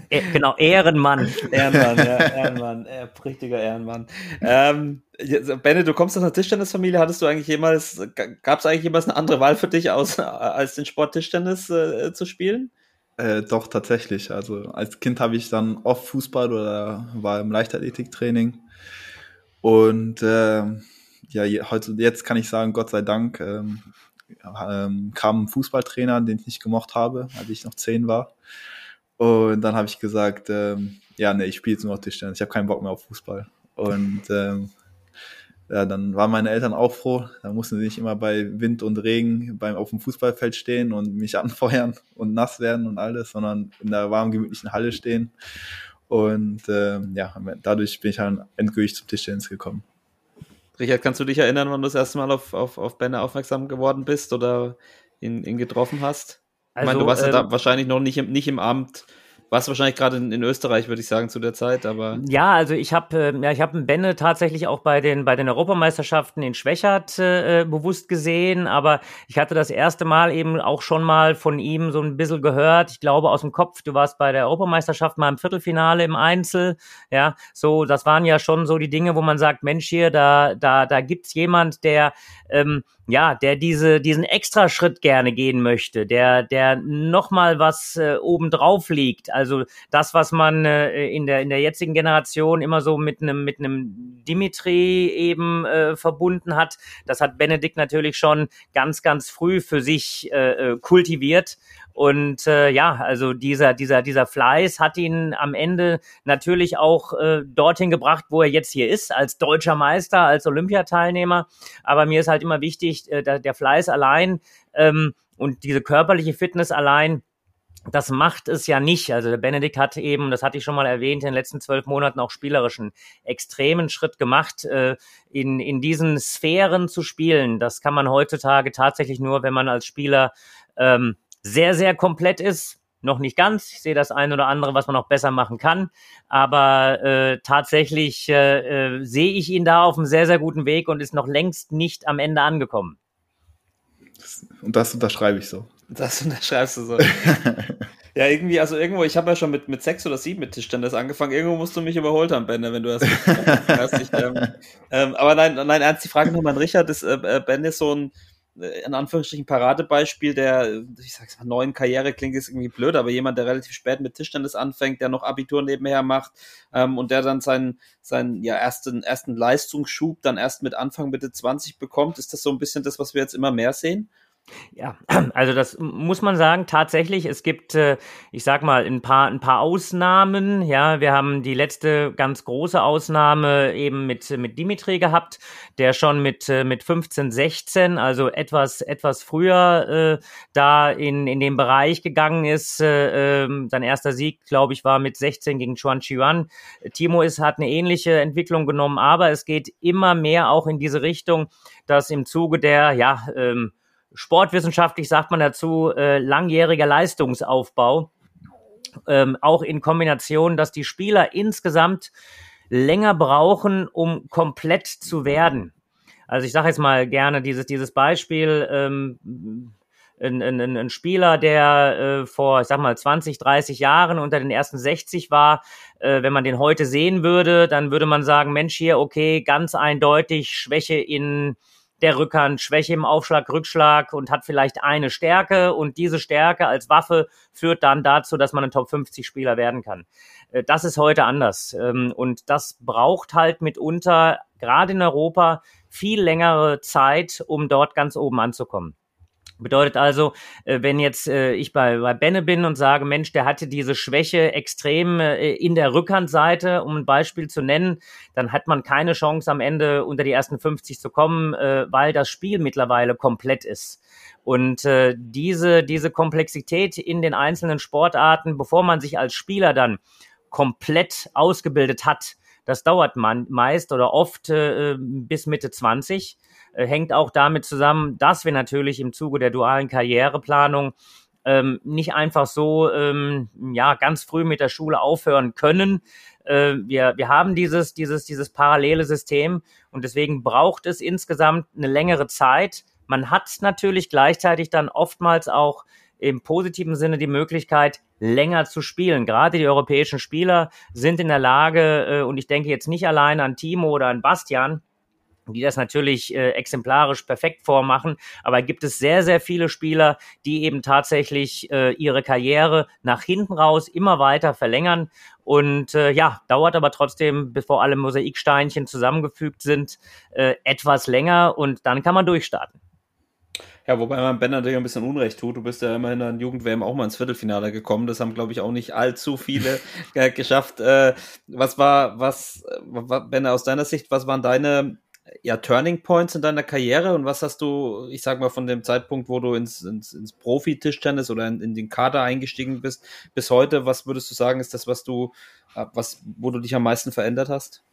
B: e genau, Ehrenmann.
D: Ehrenmann, ja, Ehrenmann, äh, richtiger Ehrenmann. Ähm, Benne, du kommst aus einer Tischtennisfamilie. Hattest du eigentlich jemals, gab es eigentlich jemals eine andere Wahl für dich, aus, als den Sport Tischtennis äh, zu spielen?
A: Äh, doch, tatsächlich. Also als Kind habe ich dann oft Fußball oder war im Leichtathletiktraining. Und äh, ja, heute, jetzt kann ich sagen, Gott sei Dank, ähm, ähm, kam ein Fußballtrainer, den ich nicht gemocht habe, als ich noch zehn war. Und dann habe ich gesagt, ähm, ja, nee, ich spiele jetzt nur noch Tischtennis, ich habe keinen Bock mehr auf Fußball. Und ähm, ja, dann waren meine Eltern auch froh. Da mussten sie nicht immer bei Wind und Regen beim auf dem Fußballfeld stehen und mich *laughs* anfeuern und nass werden und alles, sondern in der warmen, gemütlichen Halle stehen. Und ähm, ja, dadurch bin ich dann endgültig zum Tischtennis gekommen.
D: Richard, kannst du dich erinnern, wann du das erste Mal auf, auf, auf Benne aufmerksam geworden bist oder ihn, ihn getroffen hast? Also, ich meine, du warst ähm, ja da ähm, wahrscheinlich noch nicht im, nicht im Amt warst wahrscheinlich gerade in, Österreich, würde ich sagen, zu der Zeit, aber.
B: Ja, also ich habe äh, ja, ich habe einen Benne tatsächlich auch bei den, bei den Europameisterschaften in Schwächert äh, bewusst gesehen, aber ich hatte das erste Mal eben auch schon mal von ihm so ein bisschen gehört. Ich glaube aus dem Kopf, du warst bei der Europameisterschaft mal im Viertelfinale im Einzel. Ja, so, das waren ja schon so die Dinge, wo man sagt, Mensch, hier, da, da, da gibt's jemand, der, ähm, ja, der diese, diesen Extraschritt gerne gehen möchte, der, der nochmal was äh, obendrauf liegt. Also das, was man äh, in, der, in der jetzigen Generation immer so mit einem mit einem Dimitri eben äh, verbunden hat, das hat Benedikt natürlich schon ganz, ganz früh für sich äh, äh kultiviert. Und äh, ja, also dieser, dieser, dieser Fleiß hat ihn am Ende natürlich auch äh, dorthin gebracht, wo er jetzt hier ist, als deutscher Meister, als Olympiateilnehmer. Aber mir ist halt immer wichtig, äh, der, der Fleiß allein ähm, und diese körperliche Fitness allein das macht es ja nicht. Also der Benedikt hat eben, das hatte ich schon mal erwähnt, in den letzten zwölf Monaten auch spielerischen extremen Schritt gemacht, äh, in, in diesen Sphären zu spielen. Das kann man heutzutage tatsächlich nur, wenn man als Spieler ähm, sehr, sehr komplett ist. Noch nicht ganz. Ich sehe das ein oder andere, was man noch besser machen kann. Aber äh, tatsächlich äh, äh, sehe ich ihn da auf einem sehr, sehr guten Weg und ist noch längst nicht am Ende angekommen.
A: Und das unterschreibe ich so.
D: Das unterschreibst du so. *laughs* ja, irgendwie, also irgendwo, ich habe ja schon mit, mit sechs oder sieben mit Tischtennis angefangen. Irgendwo musst du mich überholt haben, Benne, wenn du das *laughs* hast. Ähm, ähm, aber nein, nein, ernst, die Frage nochmal an Richard. Ist äh, äh, Ben ist so ein, in Anführungsstrichen, Paradebeispiel der, ich sag's mal, neuen Karriere klingt jetzt irgendwie blöd, aber jemand, der relativ spät mit Tischtennis anfängt, der noch Abitur nebenher macht ähm, und der dann seinen, seinen ja, ersten, ersten Leistungsschub dann erst mit Anfang Mitte 20 bekommt. Ist das so ein bisschen das, was wir jetzt immer mehr sehen?
B: Ja, *clears throat* also das muss man sagen, tatsächlich. Es gibt, äh, ich sag mal, ein paar, ein paar Ausnahmen. Ja, wir haben die letzte ganz große Ausnahme eben mit, mit Dimitri gehabt, der schon mit, äh, mit 15, 16, also etwas, etwas früher äh, da in, in den Bereich gegangen ist. Äh, äh, sein erster Sieg, glaube ich, war mit 16 gegen Chuan Chuan. Timo ist, hat eine ähnliche Entwicklung genommen, aber es geht immer mehr auch in diese Richtung, dass im Zuge der, ja, ähm, sportwissenschaftlich sagt man dazu, äh, langjähriger Leistungsaufbau. Ähm, auch in Kombination, dass die Spieler insgesamt länger brauchen, um komplett zu werden. Also ich sage jetzt mal gerne dieses, dieses Beispiel, ähm, ein, ein, ein Spieler, der äh, vor, ich sag mal, 20, 30 Jahren unter den ersten 60 war, äh, wenn man den heute sehen würde, dann würde man sagen, Mensch, hier, okay, ganz eindeutig Schwäche in der Rückhand, Schwäche im Aufschlag, Rückschlag und hat vielleicht eine Stärke und diese Stärke als Waffe führt dann dazu, dass man ein Top 50 Spieler werden kann. Äh, das ist heute anders ähm, und das braucht halt mitunter gerade in Europa viel längere Zeit, um dort ganz oben anzukommen. Bedeutet also, äh, wenn jetzt äh, ich bei, bei Benne bin und sage, Mensch, der hatte diese Schwäche extrem äh, in der Rückhandseite, um ein Beispiel zu nennen, dann hat man keine Chance am Ende unter die ersten 50 zu kommen, weil das Spiel mittlerweile komplett ist. Und diese, diese Komplexität in den einzelnen Sportarten, bevor man sich als Spieler dann komplett ausgebildet hat, das dauert man meist oder oft äh, bis Mitte 20 äh, hängt auch damit zusammen, dass wir natürlich im Zuge der dualen Karriereplanung ähm, nicht einfach so ähm, ja ganz früh mit der Schule aufhören können. Äh, wir, wir haben dieses, dieses, dieses parallele System und deswegen braucht es insgesamt eine längere Zeit. Man hat natürlich gleichzeitig dann oftmals auch im positiven Sinne die Möglichkeit, länger zu spielen. Gerade die europäischen Spieler sind in der Lage, äh, und ich denke jetzt nicht allein an Timo oder an Bastian, die das natürlich äh, exemplarisch perfekt vormachen. Aber gibt es sehr, sehr viele Spieler, die eben tatsächlich äh, ihre Karriere nach hinten raus immer weiter verlängern. Und äh, ja, dauert aber trotzdem, bevor alle Mosaiksteinchen zusammengefügt sind, äh, etwas länger und dann kann man durchstarten.
D: Ja, wobei man Ben natürlich ein bisschen Unrecht tut. Du bist ja immerhin an Jugend-WM auch mal ins Viertelfinale gekommen. Das haben, glaube ich, auch nicht allzu viele *laughs* äh, geschafft. Äh, was war, was, äh, Ben, aus deiner Sicht, was waren deine ja, Turning Points in deiner Karriere und was hast du, ich sag mal, von dem Zeitpunkt, wo du ins, ins, ins Profi-Tischtennis oder in, in, den Kader eingestiegen bist, bis heute, was würdest du sagen, ist das, was du, äh, was, wo du dich am meisten verändert hast?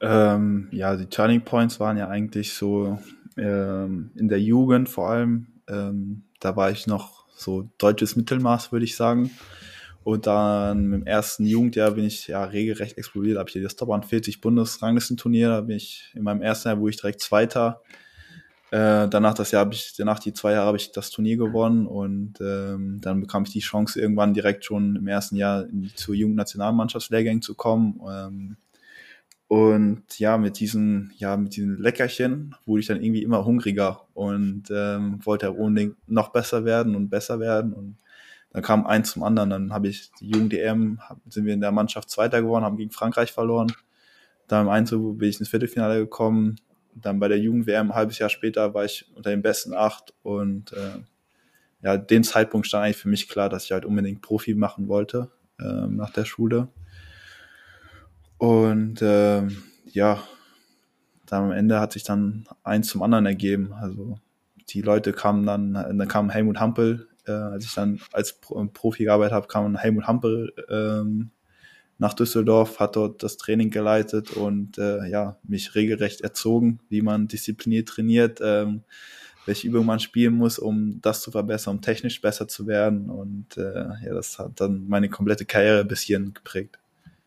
A: Ähm, ja, die Turning Points waren ja eigentlich so ähm, in der Jugend vor allem. Ähm, da war ich noch so deutsches Mittelmaß, würde ich sagen. Und dann im ersten Jugendjahr bin ich ja regelrecht explodiert. Habe ich das Top 40 Bundesranglistenturnier. Da bin ich in meinem ersten Jahr, wo ich direkt Zweiter. Äh, danach das Jahr habe ich, danach die zwei Jahre habe ich das Turnier gewonnen und ähm, dann bekam ich die Chance, irgendwann direkt schon im ersten Jahr in, zur Jugendnationalmannschaftslehrgängen zu kommen. Ähm, und ja, mit diesen, ja, mit diesen Leckerchen wurde ich dann irgendwie immer hungriger und ähm, wollte unbedingt noch besser werden und besser werden und dann kam eins zum anderen. Dann habe ich die Jugend-EM, sind wir in der Mannschaft Zweiter geworden, haben gegen Frankreich verloren. Dann im Einzel bin ich ins Viertelfinale gekommen. Dann bei der Jugend-WM ein halbes Jahr später war ich unter den besten acht und äh, ja, den Zeitpunkt stand eigentlich für mich klar, dass ich halt unbedingt Profi machen wollte äh, nach der Schule. Und äh, ja, dann am Ende hat sich dann eins zum anderen ergeben. Also die Leute kamen dann, dann kam Helmut Hampel Äh, als ich dann als Profi gearbeitet habe, kam Helmut Hampel ähm, nach Düsseldorf, hat dort das Training geleitet und äh, ja, mich regelrecht erzogen, wie man diszipliniert trainiert, ähm, welche Übungen man spielen muss, um das zu verbessern, um technisch besser zu werden. Und äh, ja, das hat dann meine komplette Karriere bis hierhin geprägt.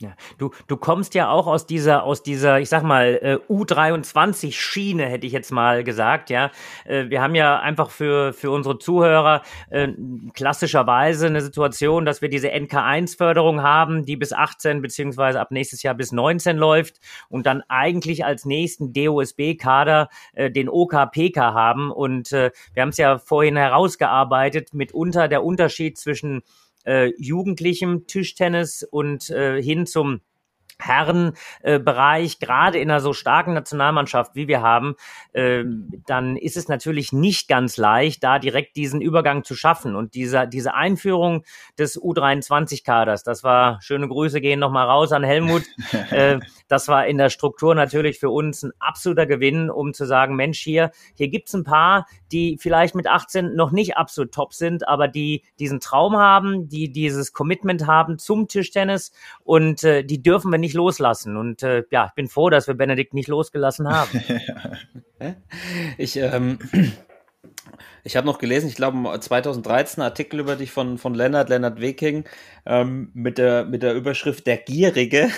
B: Ja, du, du kommst ja auch aus dieser, aus dieser, ich sag mal, äh, U23-Schiene, hätte ich jetzt mal gesagt, ja. Äh, wir haben ja einfach für, für unsere Zuhörer äh, klassischerweise eine Situation, dass wir diese NK1-Förderung haben, die bis 18 beziehungsweise ab nächstes Jahr bis 19 läuft und dann eigentlich als nächsten DOSB-Kader äh, den OKPK haben. Und äh, wir haben es ja vorhin herausgearbeitet, mitunter der Unterschied zwischen äh, jugendlichem Tischtennis und äh, hin zum Herrenbereich, gerade in einer so starken Nationalmannschaft, wie wir haben, äh, dann ist es natürlich nicht ganz leicht, da direkt diesen Übergang zu schaffen. Und dieser, diese Einführung des U23-Kaders, das war, schöne Grüße gehen nochmal raus an Helmut, *laughs* äh, das war in der Struktur natürlich für uns ein absoluter Gewinn, um zu sagen, Mensch, hier, hier gibt's ein paar, die vielleicht mit 18 noch nicht absolut top sind, aber die diesen Traum haben, die dieses Commitment haben zum Tischtennis und äh, die dürfen wir nicht loslassen. Und äh, ja, ich bin froh, dass wir Benedikt nicht losgelassen *laughs* haben.
D: ich ähm, *clears throat* ich habe noch gelesen, ich glaube 2013 Artikel über dich von, von Lennart, Lennart Weking, ähm, mit, der, mit der Überschrift Der Gierige.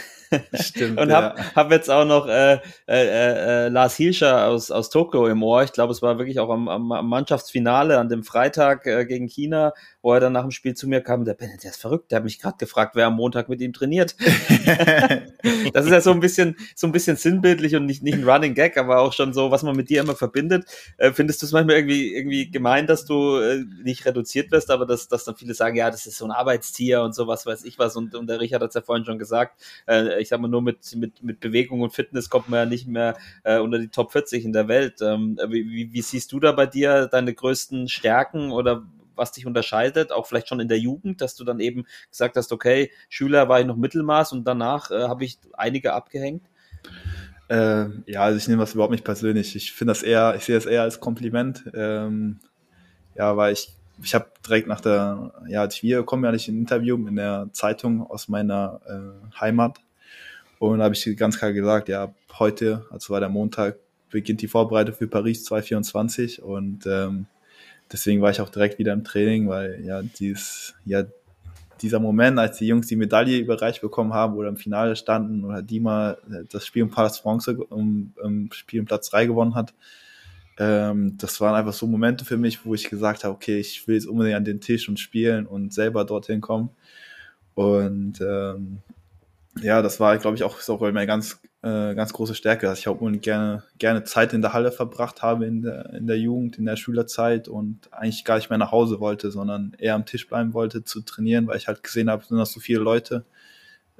D: Stimmt. und habe ja. hab jetzt auch noch äh, äh, äh, Lars Hilscher aus, aus Tokio im Ohr. Ich glaube, es war wirklich auch am, am, Mannschaftsfinale an dem Freitag äh, gegen China, wo er dann nach dem Spiel zu mir kam. Der Bennett, der ist verrückt. Der hat mich gerade gefragt, wer am Montag mit ihm trainiert. *laughs* das ist ja so ein bisschen so ein bisschen sinnbildlich und nicht, nicht ein Running Gag, aber auch schon so, was man mit dir immer verbindet. Äh, findest du es manchmal irgendwie irgendwie gemein, dass du äh, nicht reduziert wirst, aber dass, dass dann viele sagen, ja, das ist so ein Arbeitstier und so was weiß ich was. Und, und der Richard hat es ja vorhin schon gesagt. Äh, ich sag mal, nur mit, mit, mit Bewegung und Fitness kommt man ja nicht mehr äh, unter die Top 40 in der Welt. Ähm, wie, wie siehst du da bei dir deine größten Stärken oder was dich unterscheidet, auch vielleicht schon in der Jugend, dass du dann eben gesagt hast, okay, Schüler war ich noch Mittelmaß und danach äh, habe ich einige abgehängt?
A: Äh, ja, also ich nehme das überhaupt nicht persönlich. Ich finde das eher, ich sehe das eher als Kompliment. Ähm, ja, weil ich ich habe direkt nach der, ja, ich wiedergekommen bin, hatte ich ein Interview in der Zeitung aus meiner äh, Heimat. Und da habe ich ganz klar gesagt, ja, heute, also war der Montag, beginnt die Vorbereitung für Paris 2024 und ähm, deswegen war ich auch direkt wieder im Training, weil ja, dieses, ja, dieser Moment, als die Jungs die Medaille überreicht bekommen haben oder im Finale standen oder Dima das Spiel um Platz Bronze um, um Spiel um Platz 3 gewonnen hat, ähm, das waren einfach so Momente für mich, wo ich gesagt habe, okay, ich will jetzt unbedingt an den Tisch und spielen und selber dorthin kommen. Und ähm, ja, das war, glaube ich, auch, ist auch meine ganz, äh, ganz große Stärke, dass ich auch unbedingt gerne, gerne Zeit in der Halle verbracht habe in der, in der Jugend, in der Schülerzeit und eigentlich gar nicht mehr nach Hause wollte, sondern eher am Tisch bleiben wollte zu trainieren, weil ich halt gesehen habe, sind das so viele Leute,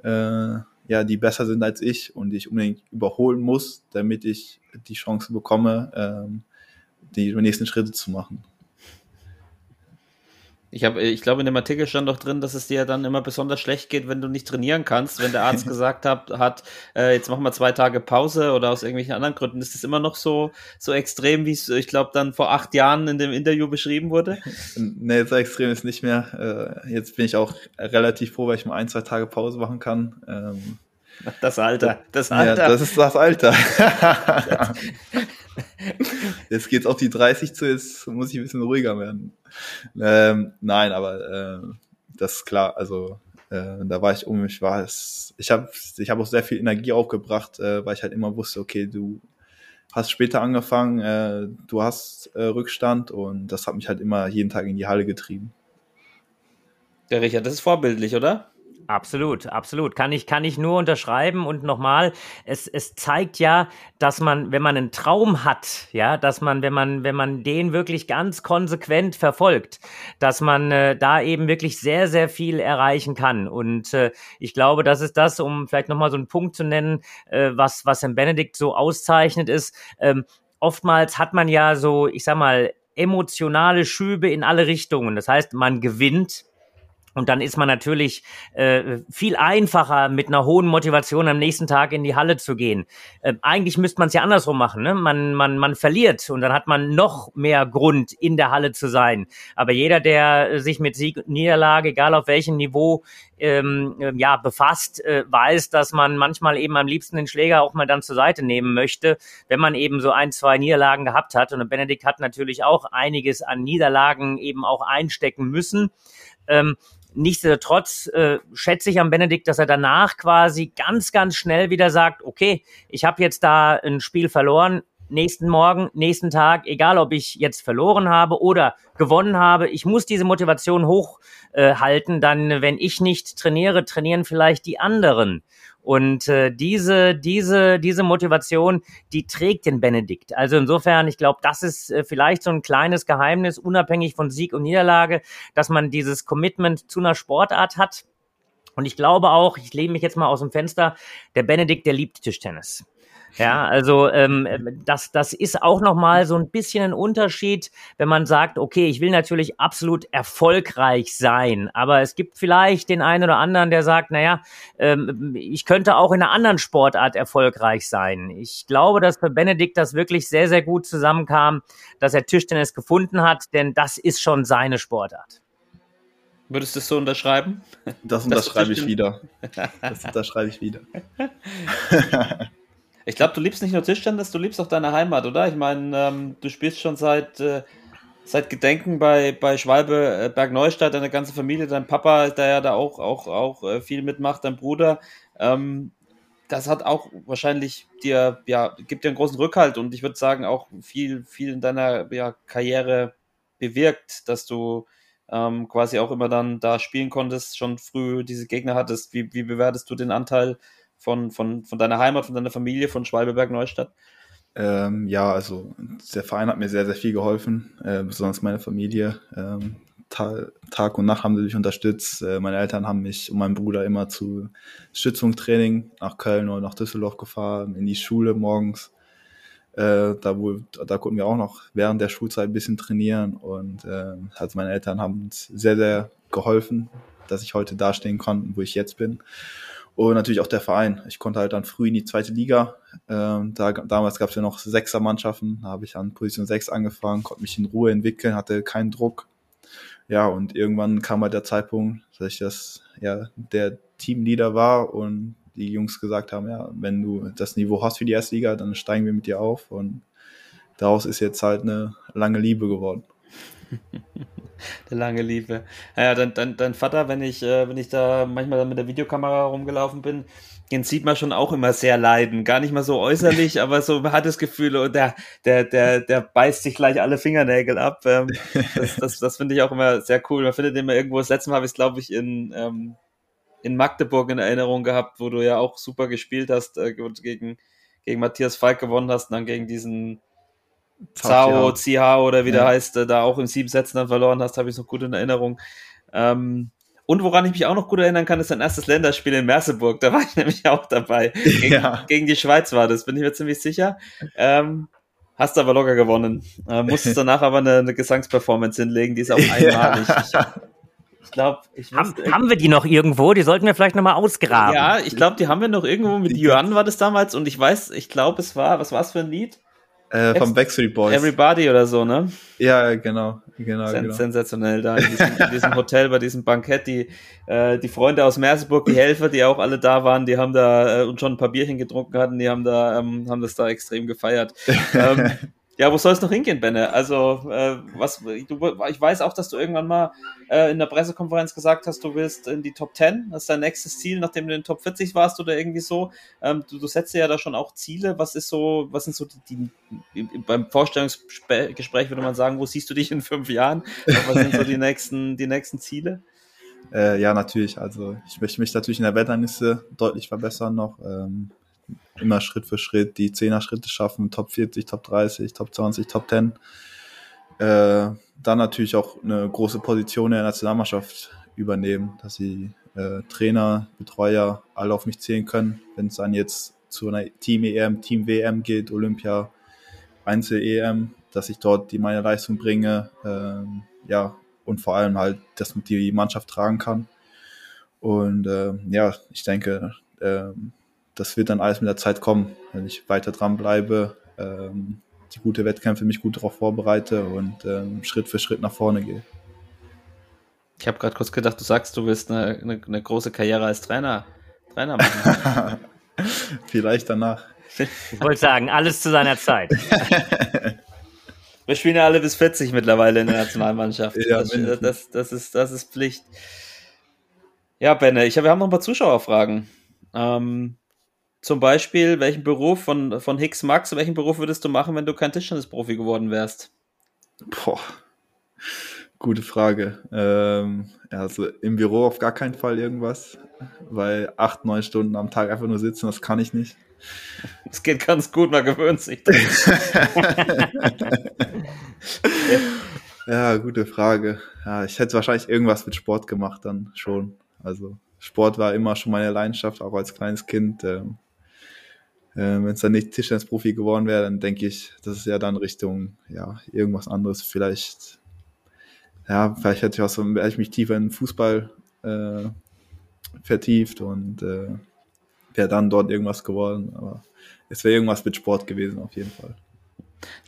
A: äh, ja, die besser sind als ich und die ich unbedingt überholen muss, damit ich die Chance bekomme, ähm, die nächsten Schritte zu machen.
D: Ich habe, ich glaube, in dem Artikel stand doch drin, dass es dir dann immer besonders schlecht geht, wenn du nicht trainieren kannst, wenn der Arzt *laughs* gesagt hat, hat äh, jetzt machen wir zwei Tage Pause oder aus irgendwelchen anderen Gründen. Ist das immer noch so, so extrem, wie es, ich glaube, dann vor acht Jahren in dem Interview beschrieben wurde? *laughs*
A: Nee, so extrem ist nicht mehr. Äh, jetzt bin ich auch relativ froh, weil ich mal ein, zwei Tage Pause machen kann. Ähm,
D: das Alter, das Alter.
A: Ja, das ist das Alter. *laughs* jetzt geht's auf die 30 zu, jetzt muss ich ein bisschen ruhiger werden. Ähm, nein, aber äh, das ist klar, also äh, da war ich um mich, war es, ich habe ich hab auch sehr viel Energie aufgebracht, äh, weil ich halt immer wusste, okay, du hast später angefangen, äh, du hast äh, Rückstand und das hat mich halt immer jeden Tag in die Halle getrieben.
D: Der Richard, das ist vorbildlich, oder?
B: Absolut, absolut. Kann ich, kann ich nur unterschreiben und nochmal, es, es zeigt ja, dass man, wenn man einen Traum hat, ja, dass man, wenn man, wenn man den wirklich ganz konsequent verfolgt, dass man äh, da eben wirklich sehr, sehr viel erreichen kann. Und äh, ich glaube, das ist das, um vielleicht nochmal so einen Punkt zu nennen, äh, was, was Herrn Benedikt so auszeichnet ist. Ähm, oftmals hat man ja so, ich sag mal, emotionale Schübe in alle Richtungen. Das heißt, man gewinnt Und dann ist man natürlich äh, viel einfacher mit einer hohen Motivation am nächsten Tag in die Halle zu gehen. Äh, eigentlich müsste man es ja andersrum machen. Ne? Man, man, man verliert und dann hat man noch mehr Grund, in der Halle zu sein. Aber jeder, der sich mit Sieg und Niederlage, egal auf welchem Niveau, ähm, ähm, ja, befasst, äh, weiß, dass man manchmal eben am liebsten den Schläger auch mal dann zur Seite nehmen möchte, wenn man eben so ein, zwei Niederlagen gehabt hat. Und Benedikt hat natürlich auch einiges an Niederlagen eben auch einstecken müssen. Ähm, Nichtsdestotrotz äh, schätze ich am Benedikt, dass er danach quasi ganz, ganz schnell wieder sagt, okay, ich habe jetzt da ein Spiel verloren, nächsten Morgen, nächsten Tag, egal ob ich jetzt verloren habe oder gewonnen habe, ich muss diese Motivation hochhalten, äh, dann, wenn ich nicht trainiere, trainieren vielleicht die anderen. Und äh, diese, diese, diese Motivation, die trägt den Benedikt. Also insofern, ich glaube, das ist äh, vielleicht so ein kleines Geheimnis, unabhängig von Sieg und Niederlage, dass man dieses Commitment zu einer Sportart hat. Und ich glaube auch, ich lehne mich jetzt mal aus dem Fenster, der Benedikt, der liebt Tischtennis. Ja, also ähm, das, das ist auch nochmal so ein bisschen ein Unterschied, wenn man sagt, okay, ich will natürlich absolut erfolgreich sein, aber es gibt vielleicht den einen oder anderen, der sagt, naja, ähm, ich könnte auch in einer anderen Sportart erfolgreich sein. Ich glaube, dass für Benedikt das wirklich sehr, sehr gut zusammenkam, dass er Tischtennis gefunden hat, denn das ist schon seine Sportart.
D: Würdest du es so unterschreiben? *laughs*
A: Das unterschreibe ich wieder. Das unterschreibe ich wieder.
D: Ich glaube, du liebst nicht nur Tischtennis, du liebst auch deine Heimat, oder? Ich meine, ähm, du spielst schon seit, äh, seit Gedenken bei, bei Schwalbe äh, Bergneustadt, deine ganze Familie, dein Papa, der ja da auch, auch, auch äh, viel mitmacht, dein Bruder. Ähm, das hat auch wahrscheinlich dir, ja, gibt dir einen großen Rückhalt und ich würde sagen, auch viel, viel in deiner ja, Karriere bewirkt, dass du ähm, quasi auch immer dann da spielen konntest, schon früh diese Gegner hattest. Wie, wie bewertest du den Anteil von, von, von deiner Heimat, von deiner Familie, von Schwalbeberg Neustadt?
A: Ähm, ja, also der Verein hat mir sehr, sehr viel geholfen, äh, besonders meine Familie. Ähm, Ta Tag und Nacht haben sie mich unterstützt. Äh, meine Eltern haben mich und meinen Bruder immer zu Stützungstraining nach Köln oder nach Düsseldorf gefahren, in die Schule morgens. Äh, da, wo, da konnten wir auch noch während der Schulzeit ein bisschen trainieren und äh, also meine Eltern haben uns sehr, sehr geholfen, dass ich heute dastehen konnte, wo ich jetzt bin. Und natürlich auch der Verein. Ich konnte halt dann früh in die zweite Liga. Ähm, da, damals gab es ja noch Sechser-Mannschaften. Da habe ich an Position 6 angefangen, konnte mich in Ruhe entwickeln, hatte keinen Druck. Ja, und irgendwann kam halt der Zeitpunkt, dass ich das, ja, der Teamleader war und die Jungs gesagt haben, ja, wenn du das Niveau hast für die erste Liga, dann steigen wir mit dir auf. Und daraus ist jetzt halt eine lange Liebe geworden. *laughs*
D: der lange Liebe. Naja, dein, dein, dein Vater, wenn ich, äh, wenn ich da manchmal mit der Videokamera rumgelaufen bin, den sieht man schon auch immer sehr leiden. Gar nicht mal so äußerlich, *laughs* aber so, man hat das Gefühl, und oh, der, der, der, der beißt sich gleich alle Fingernägel ab. Ähm, das das, das finde ich auch immer sehr cool. Man findet den mal irgendwo, das letzte Mal habe ich es, glaube ich, in, ähm, in Magdeburg in Erinnerung gehabt, wo du ja auch super gespielt hast, äh, gegen, gegen Matthias Falk gewonnen hast und dann gegen diesen Zao, Zihao oder wie ja. der heißt, da auch in sieben Sätzen dann verloren hast, habe ich noch gut in Erinnerung. Ähm, und woran ich mich auch noch gut erinnern kann, ist dein erstes Länderspiel in Merseburg. Da war ich *laughs* nämlich auch dabei. Gegen, ja. gegen die Schweiz war das, bin ich mir ziemlich sicher. Ähm, hast aber locker gewonnen. Äh, musstest danach aber eine, eine Gesangsperformance hinlegen, die ist auch *laughs* einmalig. Ja.
B: Ich, ich glaube, ich haben, haben wir die noch irgendwo? Die sollten wir vielleicht nochmal ausgraben.
D: Ja, ich glaube, die haben wir noch irgendwo. Mit Johann war das damals und ich weiß, ich glaube, es war, was war es für ein Lied?
A: Äh, vom Backstreet Boys.
D: Everybody oder so, ne?
A: Ja, genau. genau,
D: Sen genau. Sensationell da in *laughs* diesem, in diesem, Hotel, bei diesem Bankett. Die, äh, die Freunde aus Merseburg, die Helfer, die auch alle da waren, die haben da äh, und schon ein paar Bierchen getrunken hatten, die haben da, ähm, haben das da extrem gefeiert. *laughs* ähm, ja, wo soll es noch hingehen, Benne? Also, äh, was, du, ich weiß auch, dass du irgendwann mal äh, in der Pressekonferenz gesagt hast, du willst in die Top 10. Das ist dein nächstes Ziel, nachdem du in den Top 40 warst oder irgendwie so. Ähm, du, du setzt ja da schon auch Ziele. Was ist so, was sind so die, die beim Vorstellungsgespräch würde man sagen, wo siehst du dich in fünf Jahren? Was sind so die nächsten, die nächsten Ziele?
A: Äh, ja, natürlich. Also ich möchte mich natürlich in der Wetterliste deutlich verbessern noch. Ähm, immer Schritt für Schritt die Zehner-Schritte schaffen, Top 40, Top 30, Top 20, Top 10. Äh, dann natürlich auch eine große Position in der Nationalmannschaft übernehmen, dass sie äh, Trainer, Betreuer alle auf mich zählen können, wenn es dann jetzt zu einer Team-EM, Team-WM geht, Olympia, Einzel-EM, dass ich dort die meine Leistung bringe, ähm, ja, und vor allem halt, dass man die Mannschaft tragen kann. Und äh, ja, ich denke, äh, das wird dann alles mit der Zeit kommen, wenn ich weiter dran bleibe, ähm, die gute Wettkämpfe mich gut darauf vorbereite und ähm, Schritt für Schritt nach vorne gehe.
D: Ich habe gerade kurz gedacht, du sagst, du willst eine, eine, eine große Karriere als Trainer, Trainer machen. *laughs*
A: Vielleicht danach.
B: Ich wollte sagen, alles zu seiner Zeit. *laughs*
D: Wir spielen ja alle bis 40 mittlerweile in der Nationalmannschaft.
A: Ja,
D: das, das, das, ist, das ist Pflicht. Ja, Benne, ich hab, wir haben noch ein paar Zuschauerfragen. Ähm, zum Beispiel, welchen Beruf von, von Hicks Max, welchen Beruf würdest du machen, wenn du kein Tischtennisprofi geworden wärst?
A: Boah, gute Frage. Ähm, also im Büro auf gar keinen Fall irgendwas, weil acht, neun Stunden am Tag einfach nur sitzen, das kann ich nicht.
D: Es geht ganz gut, man gewöhnt sich. *laughs*
A: Ja, gute Frage. Ja, ich hätte wahrscheinlich irgendwas mit Sport gemacht dann schon. Also Sport war immer schon meine Leidenschaft, auch als kleines Kind. Ähm, äh, Wenn es dann nicht Tischtennisprofi geworden wäre, dann denke ich, das ist ja dann Richtung ja irgendwas anderes. Vielleicht ja, vielleicht hätte ich, auch so, hätte ich mich tiefer in Fußball äh, vertieft und äh, wäre dann dort irgendwas geworden. Aber es wäre irgendwas mit Sport gewesen auf jeden Fall.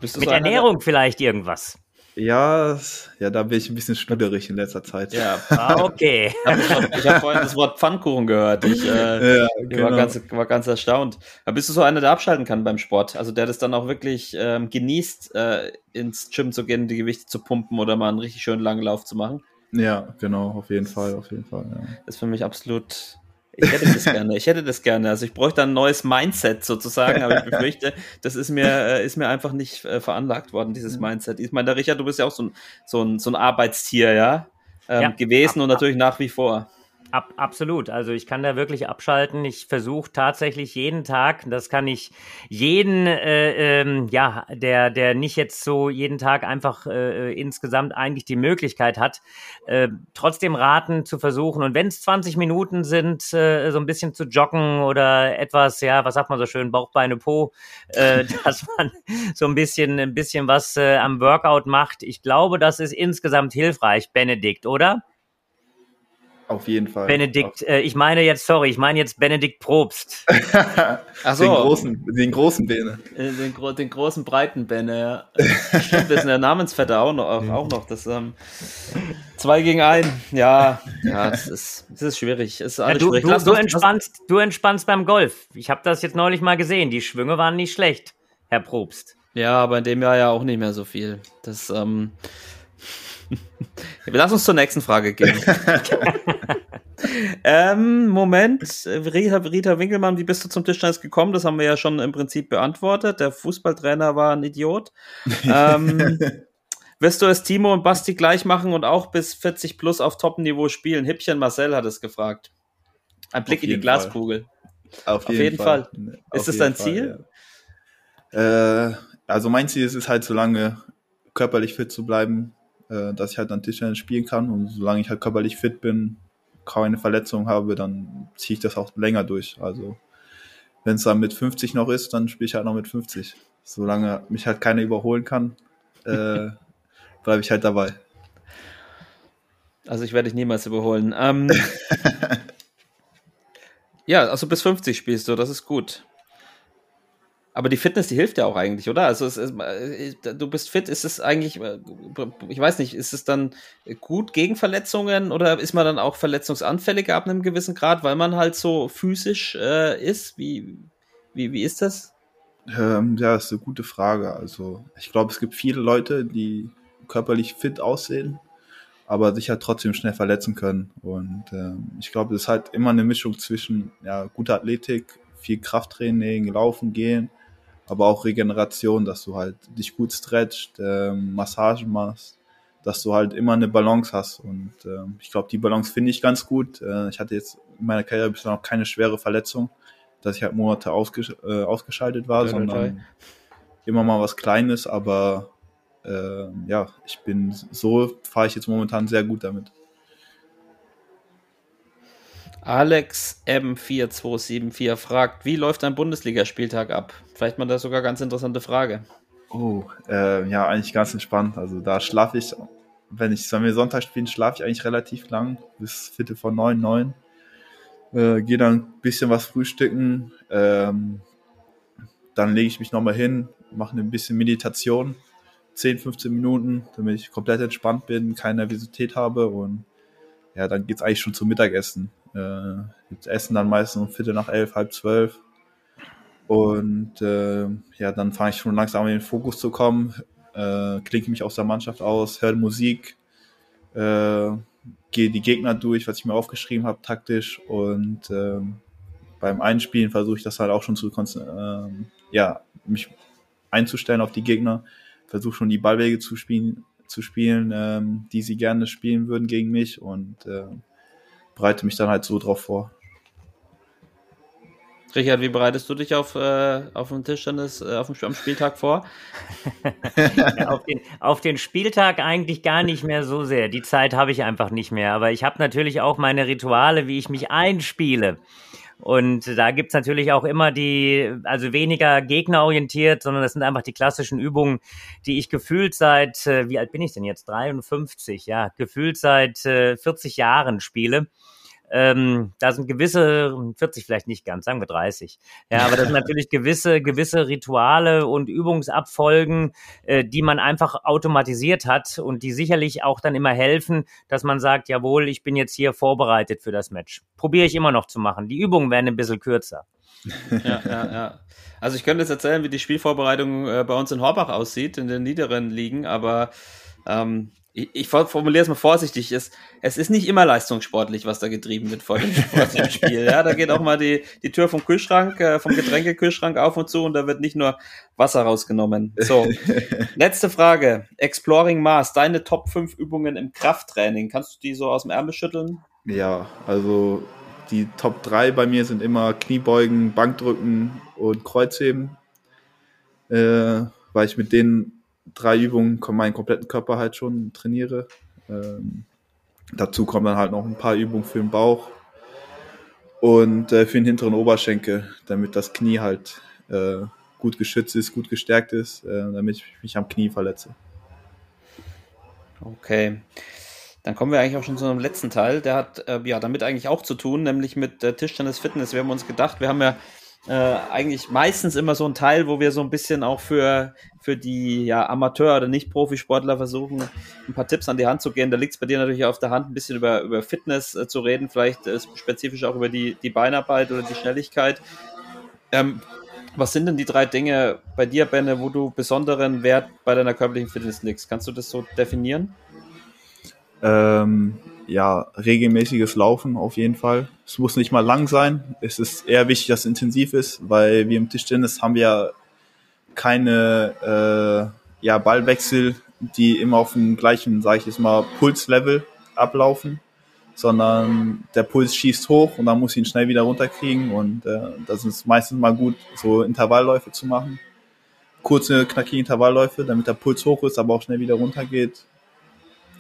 B: Mit
D: der-
B: Ernährung vielleicht irgendwas.
A: Ja, ja, da bin ich ein bisschen schludderig in letzter Zeit.
D: Ja, *laughs*
B: Ah, okay.
D: ich habe vorhin das Wort Pfannkuchen gehört. Ich, äh,
A: ja
D: ich
A: genau.
D: war, ganz, war ganz erstaunt. Aber bist du so einer, der abschalten kann beim Sport? Also der das dann auch wirklich ähm, genießt, äh, ins Gym zu gehen, die Gewichte zu pumpen oder mal einen richtig schönen langen Lauf zu machen?
A: ja, genau, auf jeden Fall, auf jeden Fall. Ja.
D: Das ist für mich absolut. Ich hätte das gerne. Ich hätte das gerne. Also ich bräuchte ein neues Mindset sozusagen, aber ich *laughs* befürchte, das ist mir, äh, ist mir einfach nicht äh, veranlagt worden, dieses Mindset. Ich meine, der Richard, du bist ja auch so ein, so ein, so ein Arbeitstier, ja, ähm,
B: Ja.
D: gewesen und natürlich nach wie vor.
B: Ab, absolut. Also ich kann da wirklich abschalten. Ich versuche tatsächlich jeden Tag, das kann ich jeden, äh, ähm, ja, der, der nicht jetzt so jeden Tag einfach äh, insgesamt eigentlich die Möglichkeit hat, äh, trotzdem raten zu versuchen. Und wenn es 20 Minuten sind, äh, so ein bisschen zu joggen oder etwas, ja, was sagt man so schön, Bauch, Beine, Po, äh, *laughs* dass man so ein bisschen, ein bisschen was äh, am Workout macht. Ich glaube, das ist insgesamt hilfreich, Benedikt, oder?
A: Auf jeden Fall.
B: Benedikt, äh, ich meine jetzt, sorry, ich meine jetzt Benedikt Probst. *laughs*
D: Ach
A: Auf den großen, den großen Bene.
D: Äh, Den, gro den großen breiten Benne, ja. Stimmt, wir sind der Namensvetter auch noch. Auch, noch. Das, ähm, zwei gegen ein. Ja, ja, das ist, das ist schwierig. Es ist
B: Ja,
D: alles
B: du,
D: schwierig.
B: du, du,
D: uns-
B: entspannst, du entspannst beim Golf. Ich habe das jetzt neulich mal gesehen. Die Schwünge waren nicht schlecht, Herr Probst.
D: Ja, aber in dem Jahr ja auch nicht mehr so viel. Das, ähm, *laughs* Lass uns zur nächsten Frage gehen. *laughs* ähm, Moment, Rita, Rita Winkelmann, wie bist du zum Tischtennis gekommen? Das haben wir ja schon im Prinzip beantwortet. Der Fußballtrainer war ein Idiot. Ähm, *laughs* wirst du es Timo und Basti gleich machen und auch bis 40 plus auf Top-Niveau spielen? Hippchen Marcel hat es gefragt. Ein Blick
A: Auf
D: in die
A: jeden Fall.
D: Glaskugel.
A: Auf,
D: jeden Fall.
A: Auf
D: Ist es
A: jeden
D: dein
A: Fall,
D: Ziel?
A: Ja. Äh, also mein Ziel ist es halt, so lange körperlich fit zu bleiben, äh, dass ich halt dann Tischtennis spielen kann. Und solange ich halt körperlich fit bin, keine Verletzung habe, dann ziehe ich das auch länger durch. Also wenn es dann mit 50 noch ist, dann spiele ich halt noch mit 50. Solange mich halt keiner überholen kann, äh, *laughs* bleibe ich halt dabei.
D: Also ich werde dich niemals überholen. Ähm, *laughs* ja, also bis 50 spielst du, das ist gut. Aber die Fitness, die hilft ja auch eigentlich, oder? Also es ist, äh, du bist fit, ist es eigentlich, äh, ich weiß nicht, ist es dann gut gegen Verletzungen oder ist man dann auch verletzungsanfälliger ab einem gewissen Grad, weil man halt so physisch äh, ist? Wie, wie, wie ist das?
A: Ähm, ja, ist eine gute Frage. Also ich glaube, es gibt viele Leute, die körperlich fit aussehen, aber sich halt trotzdem schnell verletzen können. Und ähm, ich glaube, es ist halt immer eine Mischung zwischen ja, guter Athletik, viel Krafttraining, Laufen, Gehen, aber auch Regeneration, dass du halt dich gut stretcht, ähm, Massagen machst, dass du halt immer eine Balance hast. Und ähm, ich glaube, die Balance finde ich ganz gut. Äh, ich hatte jetzt in meiner Karriere bisher noch keine schwere Verletzung, dass ich halt Monate ausgesch äh, ausgeschaltet war,
D: toi,
A: sondern immer mal was Kleines, aber äh, ja, ich bin so fahre ich jetzt momentan sehr gut damit.
D: Alex M4274 fragt, wie läuft ein Bundesligaspieltag ab? Vielleicht mal da sogar ganz interessante Frage.
A: Oh, äh, ja, eigentlich ganz entspannt. Also da schlafe ich wenn ich, wenn wir Sonntag spielen, schlafe ich eigentlich relativ lang, bis Viertel vor neun, neun. Äh, Gehe dann ein bisschen was frühstücken, ähm, dann lege ich mich nochmal hin, mache ein bisschen Meditation, 10, 15 Minuten, damit ich komplett entspannt bin, keine Nervosität habe und ja, dann geht's eigentlich schon zum Mittagessen. Äh, gibt's Essen dann meistens um Viertel nach elf, halb zwölf. Und äh, ja, dann fange ich schon langsam in den Fokus zu kommen, äh, klinke mich aus der Mannschaft aus, höre Musik, äh, gehe die Gegner durch, was ich mir aufgeschrieben habe, taktisch. Und äh, beim Einspielen versuche ich das halt auch schon zu äh, ja, mich einzustellen auf die Gegner, versuche schon die Ballwege zu spielen, zu spielen, ähm, die sie gerne spielen würden gegen mich und äh, bereite mich dann halt so drauf vor.
D: Richard, wie bereitest du dich auf, äh, auf den Tischtennis äh, auf dem, am Spieltag vor? *laughs*
B: ja, auf, den, auf den Spieltag eigentlich gar nicht mehr so sehr. Die Zeit habe ich einfach nicht mehr. Aber ich habe natürlich auch meine Rituale, wie ich mich einspiele. Und da gibt's natürlich auch immer die, also weniger gegnerorientiert, sondern das sind einfach die klassischen Übungen, die ich gefühlt seit, äh, wie alt bin ich denn jetzt? 53, ja, gefühlt seit äh, 40 Jahren spiele. Ähm, da sind gewisse, 40 vielleicht nicht ganz, sagen wir 30. Ja, aber das sind *laughs* natürlich gewisse, gewisse Rituale und Übungsabfolgen, äh, die man einfach automatisiert hat und die sicherlich auch dann immer helfen, dass man sagt, jawohl, ich bin jetzt hier vorbereitet für das Match. Probiere ich immer noch zu machen. Die Übungen werden ein bisschen kürzer.
D: ja, ja, ja. Also ich könnte jetzt erzählen, wie die Spielvorbereitung äh, bei uns in Horbach aussieht, in den niederen Ligen, aber ähm, ich, ich formuliere es mal vorsichtig, es, es ist nicht immer leistungssportlich, was da getrieben wird vor dem, *laughs* vor dem Spiel. Ja, da geht auch mal die, die Tür vom Kühlschrank, äh, vom Getränkekühlschrank auf und zu und da wird nicht nur Wasser rausgenommen. So, *laughs* letzte Frage. Exploring Mars, deine Top 5 Übungen im Krafttraining. Kannst du die so aus dem Ärmel schütteln?
A: Ja, also die Top 3 bei mir sind immer Kniebeugen, Bankdrücken und Kreuzheben, äh, weil ich mit denen drei Übungen meinen kompletten Körper halt schon trainiere. Ähm, dazu kommen dann halt noch ein paar Übungen für den Bauch und äh, für den hinteren Oberschenkel, damit das Knie halt äh, gut geschützt ist, gut gestärkt ist, äh, damit ich mich am Knie verletze.
D: Okay. Dann kommen wir eigentlich auch schon zu einem letzten Teil. Der hat äh, ja damit eigentlich auch zu tun, nämlich mit äh, Tischtennis Fitness. Wir haben uns gedacht, wir haben ja äh, eigentlich meistens immer so ein Teil, wo wir so ein bisschen auch für, für die ja, Amateur- oder Nicht-Profisportler versuchen, ein paar Tipps an die Hand zu gehen. Da liegt es bei dir natürlich auf der Hand, ein bisschen über, über Fitness äh, zu reden, vielleicht äh, spezifisch auch über die, die Beinarbeit oder die Schnelligkeit. Ähm, was sind denn die drei Dinge bei dir, Benne, wo du besonderen Wert bei deiner körperlichen Fitness legst? Kannst du das so definieren?
A: Ähm, ja, regelmäßiges Laufen auf jeden Fall. Es muss nicht mal lang sein. Es ist eher wichtig, dass es intensiv ist, weil wir im Tischtennis haben wir keine äh, ja, Ballwechsel, die immer auf dem gleichen, sage ich jetzt mal, Pulslevel ablaufen, sondern der Puls schießt hoch und dann muss ich ihn schnell wieder runterkriegen und äh, das ist meistens mal gut, so Intervallläufe zu machen. Kurze, knackige Intervallläufe, damit der Puls hoch ist, aber auch schnell wieder runtergeht.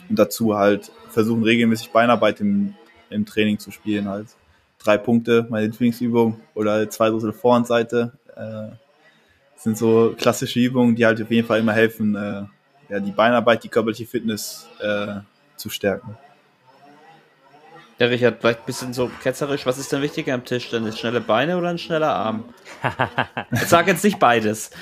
A: Und dazu halt versuchen regelmäßig Beinarbeit im, im Training zu spielen. Halt drei Punkte, meine Lieblingsübung oder zwei Drittel Vor- und Seite. Äh, sind so klassische Übungen, die halt auf jeden Fall immer helfen, äh, ja, die Beinarbeit, die körperliche Fitness äh, zu stärken.
D: Ja, Richard, vielleicht ein bisschen so ketzerisch. Was ist denn wichtiger am Tisch? Denn schnelle Beine oder ein schneller Arm? *laughs* ich sag jetzt nicht beides.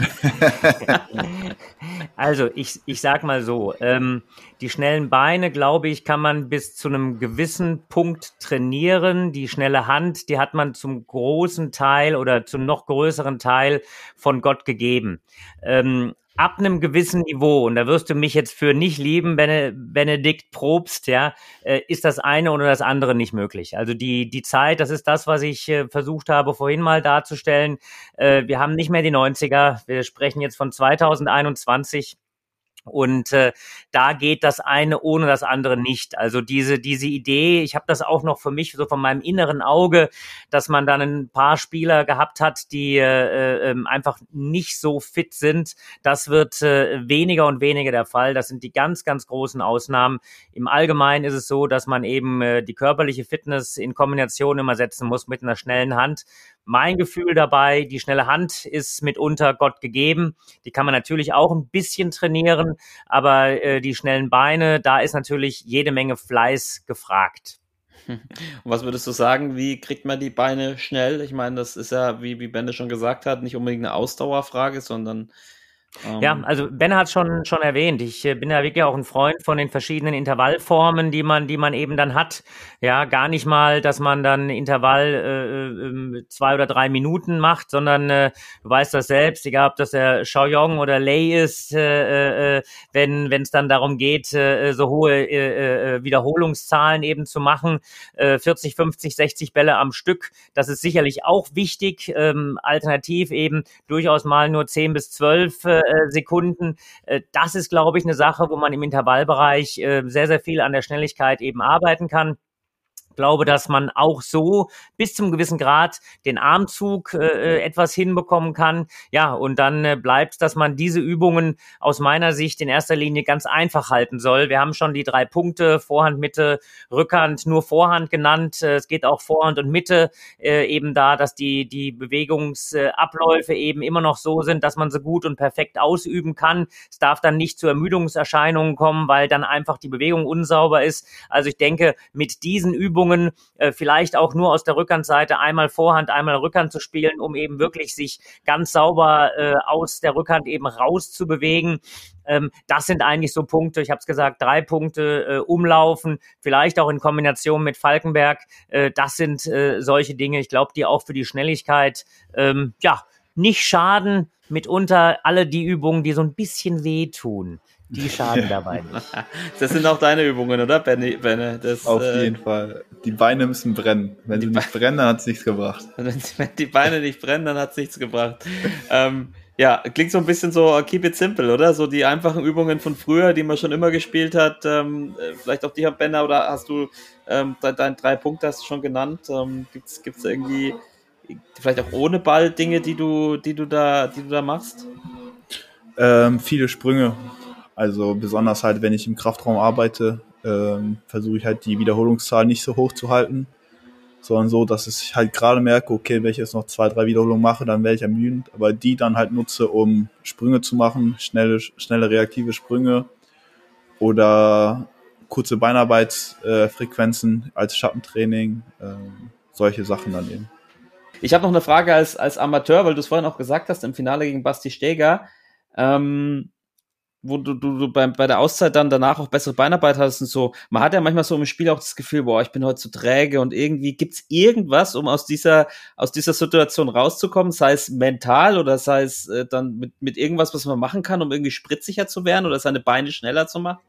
D: *laughs*
B: also, ich, ich sag mal so, ähm, die schnellen Beine, glaube ich, kann man bis zu einem gewissen Punkt trainieren. Die schnelle Hand, die hat man zum großen Teil oder zum noch größeren Teil von Gott gegeben. Ähm, ab einem gewissen Niveau, und da wirst du mich jetzt für nicht lieben, Benedikt Probst, ja, äh, ist das eine oder das andere nicht möglich. Also die, die Zeit, das ist das, was ich äh, versucht habe, vorhin mal darzustellen. Äh, wir haben nicht mehr die 90er, wir sprechen jetzt von 2021. Und äh, da geht das eine ohne das andere nicht. Also diese diese Idee, ich habe das auch noch für mich so von meinem inneren Auge, dass man dann ein paar Spieler gehabt hat, die äh, äh, einfach nicht so fit sind. Das wird äh, weniger und weniger der Fall. Das sind die ganz ganz großen Ausnahmen. Im Allgemeinen ist es so, dass man eben äh, die körperliche Fitness in Kombination immer setzen muss mit einer schnellen Hand, mein Gefühl dabei, die schnelle Hand ist mitunter Gott gegeben. Die kann man natürlich auch ein bisschen trainieren, aber äh, die schnellen Beine, da ist natürlich jede Menge Fleiß gefragt.
D: Und was würdest du sagen, wie kriegt man die Beine schnell? Ich meine, das ist ja, wie, wie Bende schon gesagt hat, nicht unbedingt eine Ausdauerfrage, sondern
B: ja, ähm, also Ben hat schon schon erwähnt. Ich äh, bin ja wirklich auch ein Freund von den verschiedenen Intervallformen, die man die man eben dann hat. Ja, gar nicht mal, dass man dann Intervall äh, äh, zwei oder drei Minuten macht, sondern äh, du weißt das selbst, egal ob das der Shaoyong oder Lei ist, äh, äh, wenn wenn es dann darum geht, äh, so hohe äh, äh, Wiederholungszahlen eben zu machen, äh, 40, 50, 60 Bälle am Stück, das ist sicherlich auch wichtig. Ähm, alternativ eben durchaus mal nur 10 bis 12 äh, äh, Sekunden. Äh, das ist, glaube ich, eine Sache, wo man im Intervallbereich äh, sehr, sehr viel an der Schnelligkeit eben arbeiten kann glaube, dass man auch so bis zum gewissen Grad den Armzug äh, äh, etwas hinbekommen kann. Ja, und dann äh, bleibt, dass man diese Übungen aus meiner Sicht in erster Linie ganz einfach halten soll. Wir haben schon die drei Punkte, Vorhand, Mitte, Rückhand, nur Vorhand genannt. Äh, es geht auch Vorhand und Mitte äh, eben da, dass die, die Bewegungsabläufe eben immer noch so sind, dass man sie gut und perfekt ausüben kann. Es darf dann nicht zu Ermüdungserscheinungen kommen, weil dann einfach die Bewegung unsauber ist. Also ich denke, mit diesen Übungen Übungen, äh, vielleicht auch nur aus der Rückhandseite einmal Vorhand, einmal Rückhand zu spielen, um eben wirklich sich ganz sauber äh, aus der Rückhand eben rauszubewegen. Ähm, das sind eigentlich so Punkte, ich habe es gesagt, drei Punkte äh, umlaufen, vielleicht auch in Kombination mit Falkenberg. Äh, das sind äh, solche Dinge, ich glaube, die auch für die Schnelligkeit ähm, ja nicht schaden. Mitunter alle die Übungen, die so ein bisschen wehtun die schaden *laughs* dabei nicht.
D: Das sind auch deine Übungen, oder, Benny? Benne? Das,
A: Auf äh, jeden Fall. Die Beine müssen brennen. Wenn die nicht brennen, dann hat es nichts gebracht. *laughs*
D: Wenn, wenn, die Beine nicht brennen, dann hat es nichts gebracht. ähm, ja, klingt so ein bisschen so keep it simple, oder? So die einfachen Übungen von früher, die man schon immer gespielt hat. Ähm, äh, vielleicht auch die, Benner, oder hast du ähm, deine drei Punkte hast du schon genannt? Ähm, gibt's gibt's irgendwie vielleicht auch ohne Ball Dinge, die du, die du da, die du da machst?
A: Ähm, viele Sprünge. Also besonders halt, wenn ich im Kraftraum arbeite, ähm, versuche ich halt die Wiederholungszahl nicht so hoch zu halten, sondern so, dass ich halt gerade merke, okay, wenn ich jetzt noch zwei, drei Wiederholungen mache, dann werde ich ermüdend, aber die dann halt nutze, um Sprünge zu machen, schnelle, schnelle reaktive Sprünge oder kurze Beinarbeitsfrequenzen äh, als Schattentraining, äh, solche Sachen dann eben.
D: Ich habe noch eine Frage als, als Amateur, weil du es vorhin auch gesagt hast, im Finale gegen Basti Steger. Ähm, wo du, du, du bei, bei der Auszeit dann danach auch bessere Beinarbeit hast und so. Man hat ja manchmal so im Spiel auch das Gefühl, boah, ich bin heute zu träge und irgendwie gibt's irgendwas, um aus dieser, aus dieser Situation rauszukommen, sei es mental oder sei es äh, dann mit, mit irgendwas, was man machen kann, um irgendwie spritziger zu werden oder seine Beine schneller zu machen?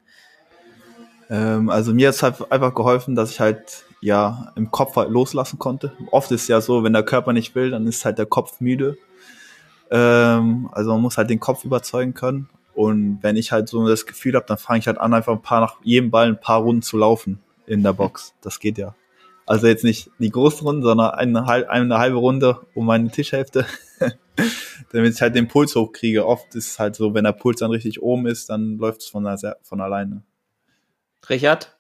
A: Ähm, also mir hat es halt einfach geholfen, dass ich halt ja im Kopf halt loslassen konnte. Oft ist ja so, wenn der Körper nicht will, dann ist halt der Kopf müde. Ähm, also man muss halt den Kopf überzeugen können und wenn ich halt so das Gefühl habe, dann fange ich halt an, einfach ein paar nach jedem Ball ein paar Runden zu laufen in der Box. Das geht ja. Also jetzt nicht die großen Runden, sondern eine, eine halbe Runde um meine Tischhälfte, *laughs* damit ich halt den Puls hochkriege. Oft ist es halt so, wenn der Puls dann richtig oben ist, dann läuft es von, von alleine.
D: Richard,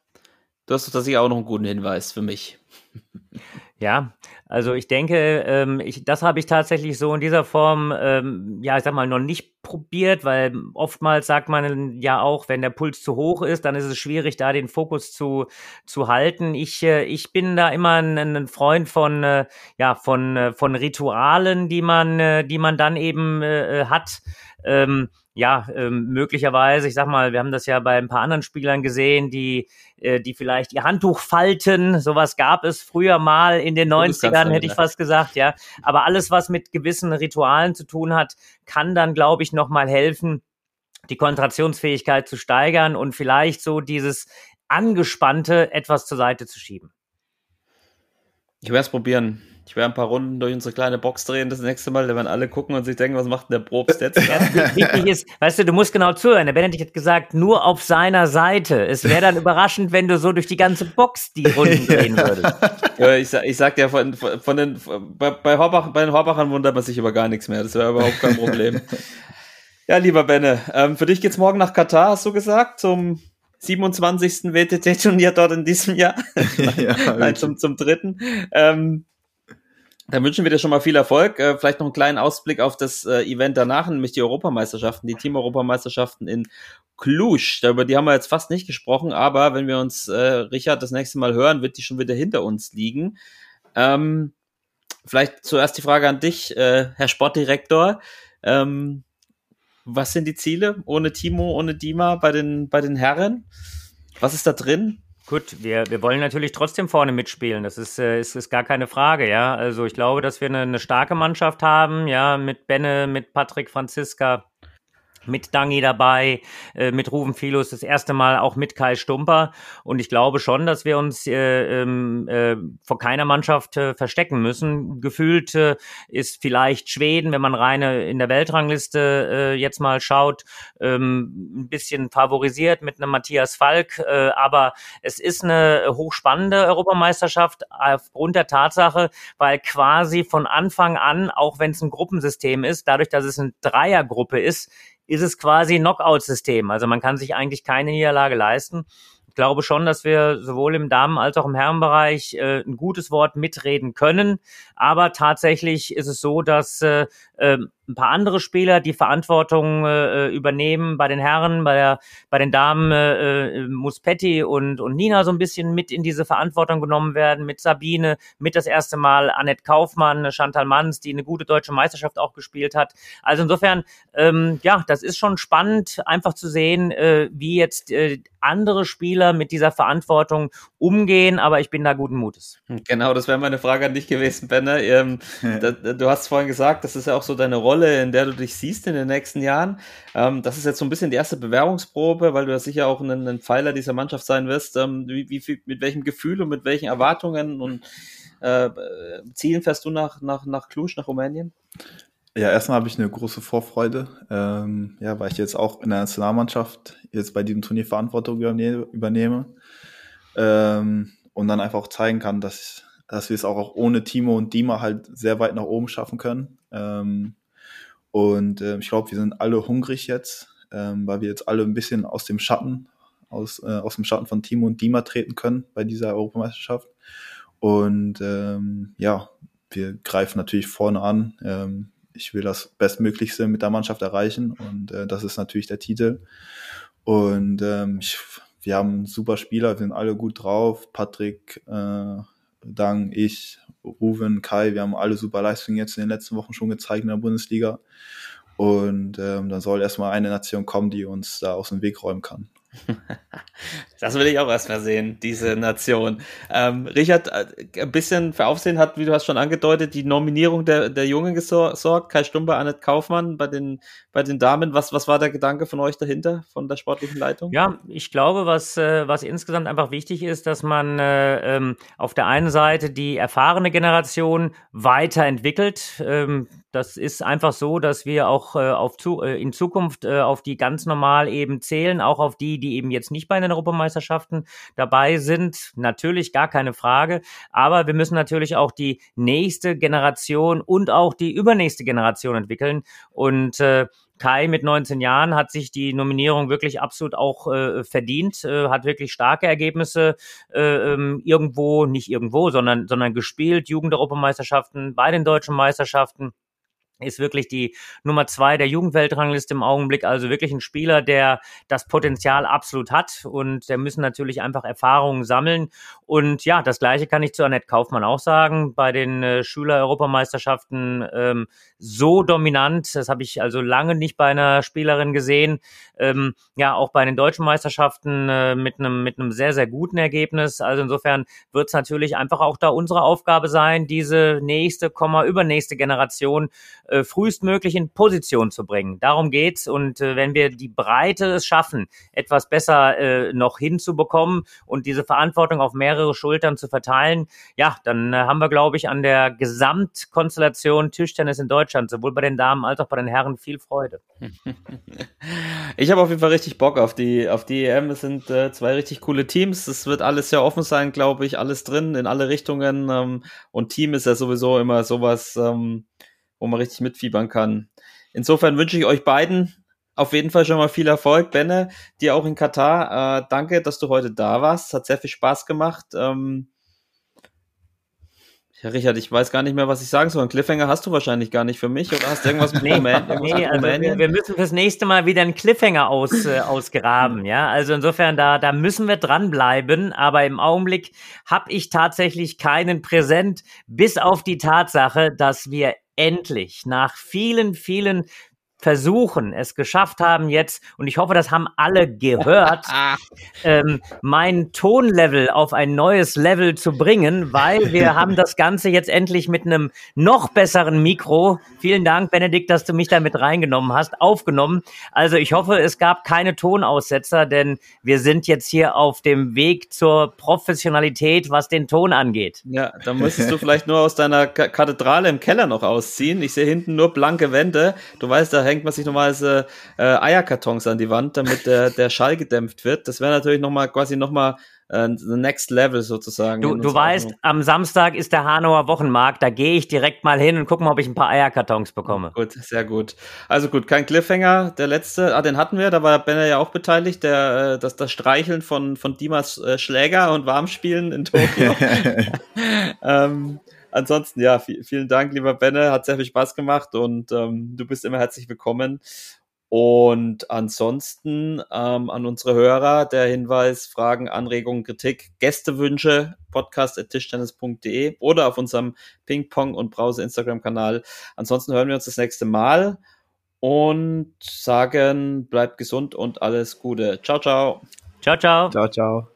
D: du hast doch sicher auch noch einen guten Hinweis für mich. *laughs*
B: Ja, also ich denke, ähm, ich, das habe ich tatsächlich so in dieser Form, ähm, ja, ich sag mal, noch nicht probiert, weil oftmals sagt man ja auch, wenn der Puls zu hoch ist, dann ist es schwierig, da den Fokus zu, zu halten. Ich, äh, ich bin da immer ein, ein Freund von, äh, ja, von, äh, von Ritualen, die man, äh, die man dann eben äh, hat. Ähm, ja, ähm, möglicherweise, ich sag mal, wir haben das ja bei ein paar anderen Spielern gesehen, die, äh, die vielleicht ihr Handtuch falten. Sowas gab es früher mal in den 90ern, hätte ich fast gesagt, ja. Aber alles, was mit gewissen Ritualen zu tun hat, kann dann, glaube ich, nochmal helfen, die Konzentrationsfähigkeit zu steigern und vielleicht so dieses Angespannte etwas zur Seite zu schieben.
D: Ich werde es probieren. Ich werde ein paar Runden durch unsere kleine Box drehen das nächste Mal, da werden alle gucken und sich denken, was macht denn der Probst *laughs* jetzt?
B: Ja, wichtig ist, weißt du, du musst genau zuhören. Der Benedikt hat gesagt, nur auf seiner Seite. Es wäre dann überraschend, wenn du so durch die ganze Box die Runden *laughs* drehen würdest.
D: Ja, ich, ich sag dir, von, von den, bei, bei, Horbach, bei den Horbachern wundert man sich über gar nichts mehr. Das wäre überhaupt kein Problem. *laughs* ja, lieber Benne, ähm, für dich geht's morgen nach Katar, hast du gesagt, zum 27. WTT-Turnier dort in diesem Jahr. ja, Nein, zum, zum dritten. Ähm, Dann wünschen wir dir schon mal viel Erfolg. Äh, vielleicht noch einen kleinen Ausblick auf das äh, Event danach, nämlich die Europameisterschaften, die Team-Europameisterschaften in Cluj. Über die haben wir jetzt fast nicht gesprochen, aber wenn wir uns äh, Richard das nächste Mal hören, wird die schon wieder hinter uns liegen. Ähm, vielleicht zuerst die Frage an dich, äh, Herr Sportdirektor. Ähm, was sind die Ziele ohne Timo, ohne Dima bei den, bei den Herren? Was ist da drin?
B: Gut, wir, wir wollen natürlich trotzdem vorne mitspielen. Das ist, äh, ist, ist gar keine Frage, ja. Also ich glaube, dass wir eine, eine starke Mannschaft haben, ja, mit Benne, mit Patrick Franziska, mit Dangi dabei, äh, mit Ruven Filus, das erste Mal auch mit Kai Stumper. Und ich glaube schon, dass wir uns äh, ähm, äh, vor keiner Mannschaft äh, verstecken müssen. Gefühlt äh, ist vielleicht Schweden, wenn man reine in der Weltrangliste äh, jetzt mal schaut, ähm, ein bisschen favorisiert mit einem Matthias Falk. Äh, aber es ist eine hochspannende Europameisterschaft aufgrund der Tatsache, weil quasi von Anfang an, auch wenn es ein Gruppensystem ist, dadurch, dass es eine Dreiergruppe ist, ist es quasi Knockout-System. Also man kann sich eigentlich keine Niederlage leisten. Ich glaube schon, dass wir sowohl im Damen- als auch im Herrenbereich äh, ein gutes Wort mitreden können. Aber tatsächlich ist es so, dass äh, äh, ein paar andere Spieler die Verantwortung äh, übernehmen. Bei den Herren, bei, der, bei den Damen äh, äh, muss Petty und, und Nina so ein bisschen mit in diese Verantwortung genommen werden, mit Sabine, mit das erste Mal Annette Kaufmann, Chantal Manns, die eine gute deutsche Meisterschaft auch gespielt hat. Also insofern, ähm, ja, das ist schon spannend, einfach zu sehen, äh, wie jetzt äh, andere Spieler mit dieser Verantwortung umgehen, aber ich bin da guten Mutes.
D: Genau, das wäre meine Frage an dich gewesen, Benner. Ähm, *laughs* da, du hast vorhin gesagt, das ist ja auch so deine Rolle, in der du dich siehst in den nächsten Jahren. Ähm, das ist jetzt so ein bisschen die erste Bewerbungsprobe, weil du ja sicher auch ein, ein Pfeiler dieser Mannschaft sein wirst. Ähm, wie, wie, mit welchem Gefühl und mit welchen Erwartungen und äh, Zielen fährst du nach, nach, nach Cluj, nach Rumänien?
A: Ja, erstmal habe ich eine große Vorfreude, ähm, ja, weil ich jetzt auch in der Nationalmannschaft jetzt bei diesem Turnier Verantwortung übernehme ähm, und dann einfach auch zeigen kann, dass, dass wir es auch, auch ohne Timo und Dima halt sehr weit nach oben schaffen können. Ähm, und äh, ich glaube, wir sind alle hungrig jetzt, ähm, weil wir jetzt alle ein bisschen aus dem Schatten, aus, äh, aus dem Schatten von Timo und Dima treten können bei dieser Europameisterschaft. Und ähm, ja, wir greifen natürlich vorne an. Ähm, ich will das Bestmöglichste mit der Mannschaft erreichen und äh, das ist natürlich der Titel. Und ähm, ich, wir haben super Spieler, wir sind alle gut drauf. Patrick, äh, Dang, ich, Ruven, Kai, wir haben alle super Leistungen jetzt in den letzten Wochen schon gezeigt in der Bundesliga. Und ähm, dann soll erstmal eine Nation kommen, die uns da aus dem Weg räumen kann. *laughs*
D: Das will ich auch erstmal sehen, diese Nation. Ähm, Richard, äh, ein bisschen für Aufsehen hat, wie du hast schon angedeutet, die Nominierung der, der Jungen gesorgt. Kai Stumper, Annette Kaufmann bei den, bei den Damen. Was, was war der Gedanke von euch dahinter, von der sportlichen Leitung?
B: Ja, ich glaube, was, äh, was insgesamt einfach wichtig ist, dass man äh, ähm, auf der einen Seite die erfahrene Generation weiterentwickelt. Ähm, das ist einfach so, dass wir auch äh, auf zu, äh, in Zukunft äh, auf die ganz normal eben zählen, auch auf die, die eben jetzt nicht bei den Europameisterschaften dabei sind. Natürlich gar keine Frage. Aber wir müssen natürlich auch die nächste Generation und auch die übernächste Generation entwickeln. Und äh, Kai mit 19 Jahren hat sich die Nominierung wirklich absolut auch äh, verdient, äh, hat wirklich starke Ergebnisse äh, ähm, irgendwo, nicht irgendwo, sondern, sondern gespielt, Jugendeuropameisterschaften, bei den deutschen Meisterschaften ist wirklich die Nummer zwei der Jugendweltrangliste im Augenblick. Also wirklich ein Spieler, der das Potenzial absolut hat und der müssen natürlich einfach Erfahrungen sammeln. Und ja, das Gleiche kann ich zu Annette Kaufmann auch sagen. Bei den äh, Schüler-Europameisterschaften ähm, so dominant, das habe ich also lange nicht bei einer Spielerin gesehen. Ähm, ja, auch bei den deutschen Meisterschaften äh, mit einem mit einem sehr sehr guten Ergebnis. Also insofern wird es natürlich einfach auch da unsere Aufgabe sein, diese nächste, Komma übernächste Generation äh, frühestmöglich in Position zu bringen. Darum geht's. Und äh, wenn wir die Breite es schaffen, etwas besser äh, noch hinzubekommen und diese Verantwortung auf mehrere Schultern zu verteilen, ja, dann äh, haben wir, glaube ich, an der Gesamtkonstellation Tischtennis in Deutschland, sowohl bei den Damen als auch bei den Herren, viel Freude. *laughs*
D: Ich habe auf jeden Fall richtig Bock auf die, auf die EM. Es sind äh, zwei richtig coole Teams. Es wird alles sehr offen sein, glaube ich, alles drin in alle Richtungen. Ähm, und Team ist ja sowieso immer sowas, ähm, wo man richtig mitfiebern kann. Insofern wünsche ich euch beiden auf jeden Fall schon mal viel Erfolg. Benne, dir auch in Katar. Äh, danke, dass du heute da warst. Hat sehr viel Spaß gemacht. Ähm, Ja, Richard, ich weiß gar nicht mehr, was ich sagen soll. Ein Cliffhanger hast du wahrscheinlich gar nicht für mich oder hast du irgendwas mit *laughs*
B: nee, Rumänien? Nee, also wir, wir, müssen fürs nächste Mal wieder einen Cliffhanger aus, äh, ausgraben, ja. Also insofern, da, da müssen wir dranbleiben, aber im Augenblick habe ich tatsächlich keinen Präsent, bis auf die Tatsache, dass wir endlich nach vielen, vielen versuchen, es geschafft haben jetzt, und ich hoffe, das haben alle gehört, *laughs* ähm, mein Tonlevel auf ein neues Level zu bringen, weil wir *laughs* haben das Ganze jetzt endlich mit einem noch besseren Mikro, vielen Dank, Benedikt, dass du mich da mit reingenommen hast, aufgenommen. Also ich hoffe, es gab keine Tonaussetzer, denn wir sind jetzt hier auf dem Weg zur Professionalität, was den Ton angeht.
D: Ja, da müsstest du vielleicht nur aus deiner Kathedrale im Keller noch ausziehen. Ich sehe hinten nur blanke Wände. Du weißt, da hängt man sich normalerweise äh, Eierkartons an die Wand, damit der, der Schall gedämpft wird. Das wäre natürlich nochmal quasi nochmal äh, the next level sozusagen.
B: Du, du weißt, am Samstag ist der Hanauer Wochenmarkt, da gehe ich direkt mal hin und gucke mal, ob ich ein paar Eierkartons bekomme.
D: Gut, sehr gut. Also gut, kein Cliffhanger, der letzte, ah, den hatten wir, da war Benner ja auch beteiligt, der, äh, das, das Streicheln von, von Dimas äh, Schläger und Warmspielen in Tokio. *laughs* *laughs* ähm, ansonsten, ja, vielen Dank, lieber Benne. Hat sehr viel Spaß gemacht und ähm, du bist immer herzlich willkommen. Und ansonsten ähm, an unsere Hörer der Hinweis, Fragen, Anregungen, Kritik, Gästewünsche, podcast.tischtennis.de oder auf unserem Ping-Pong und Brause Instagram-Kanal. Ansonsten hören wir uns das nächste Mal und sagen, bleibt gesund und alles Gute. Ciao, ciao.
B: Ciao, ciao.
A: Ciao, ciao.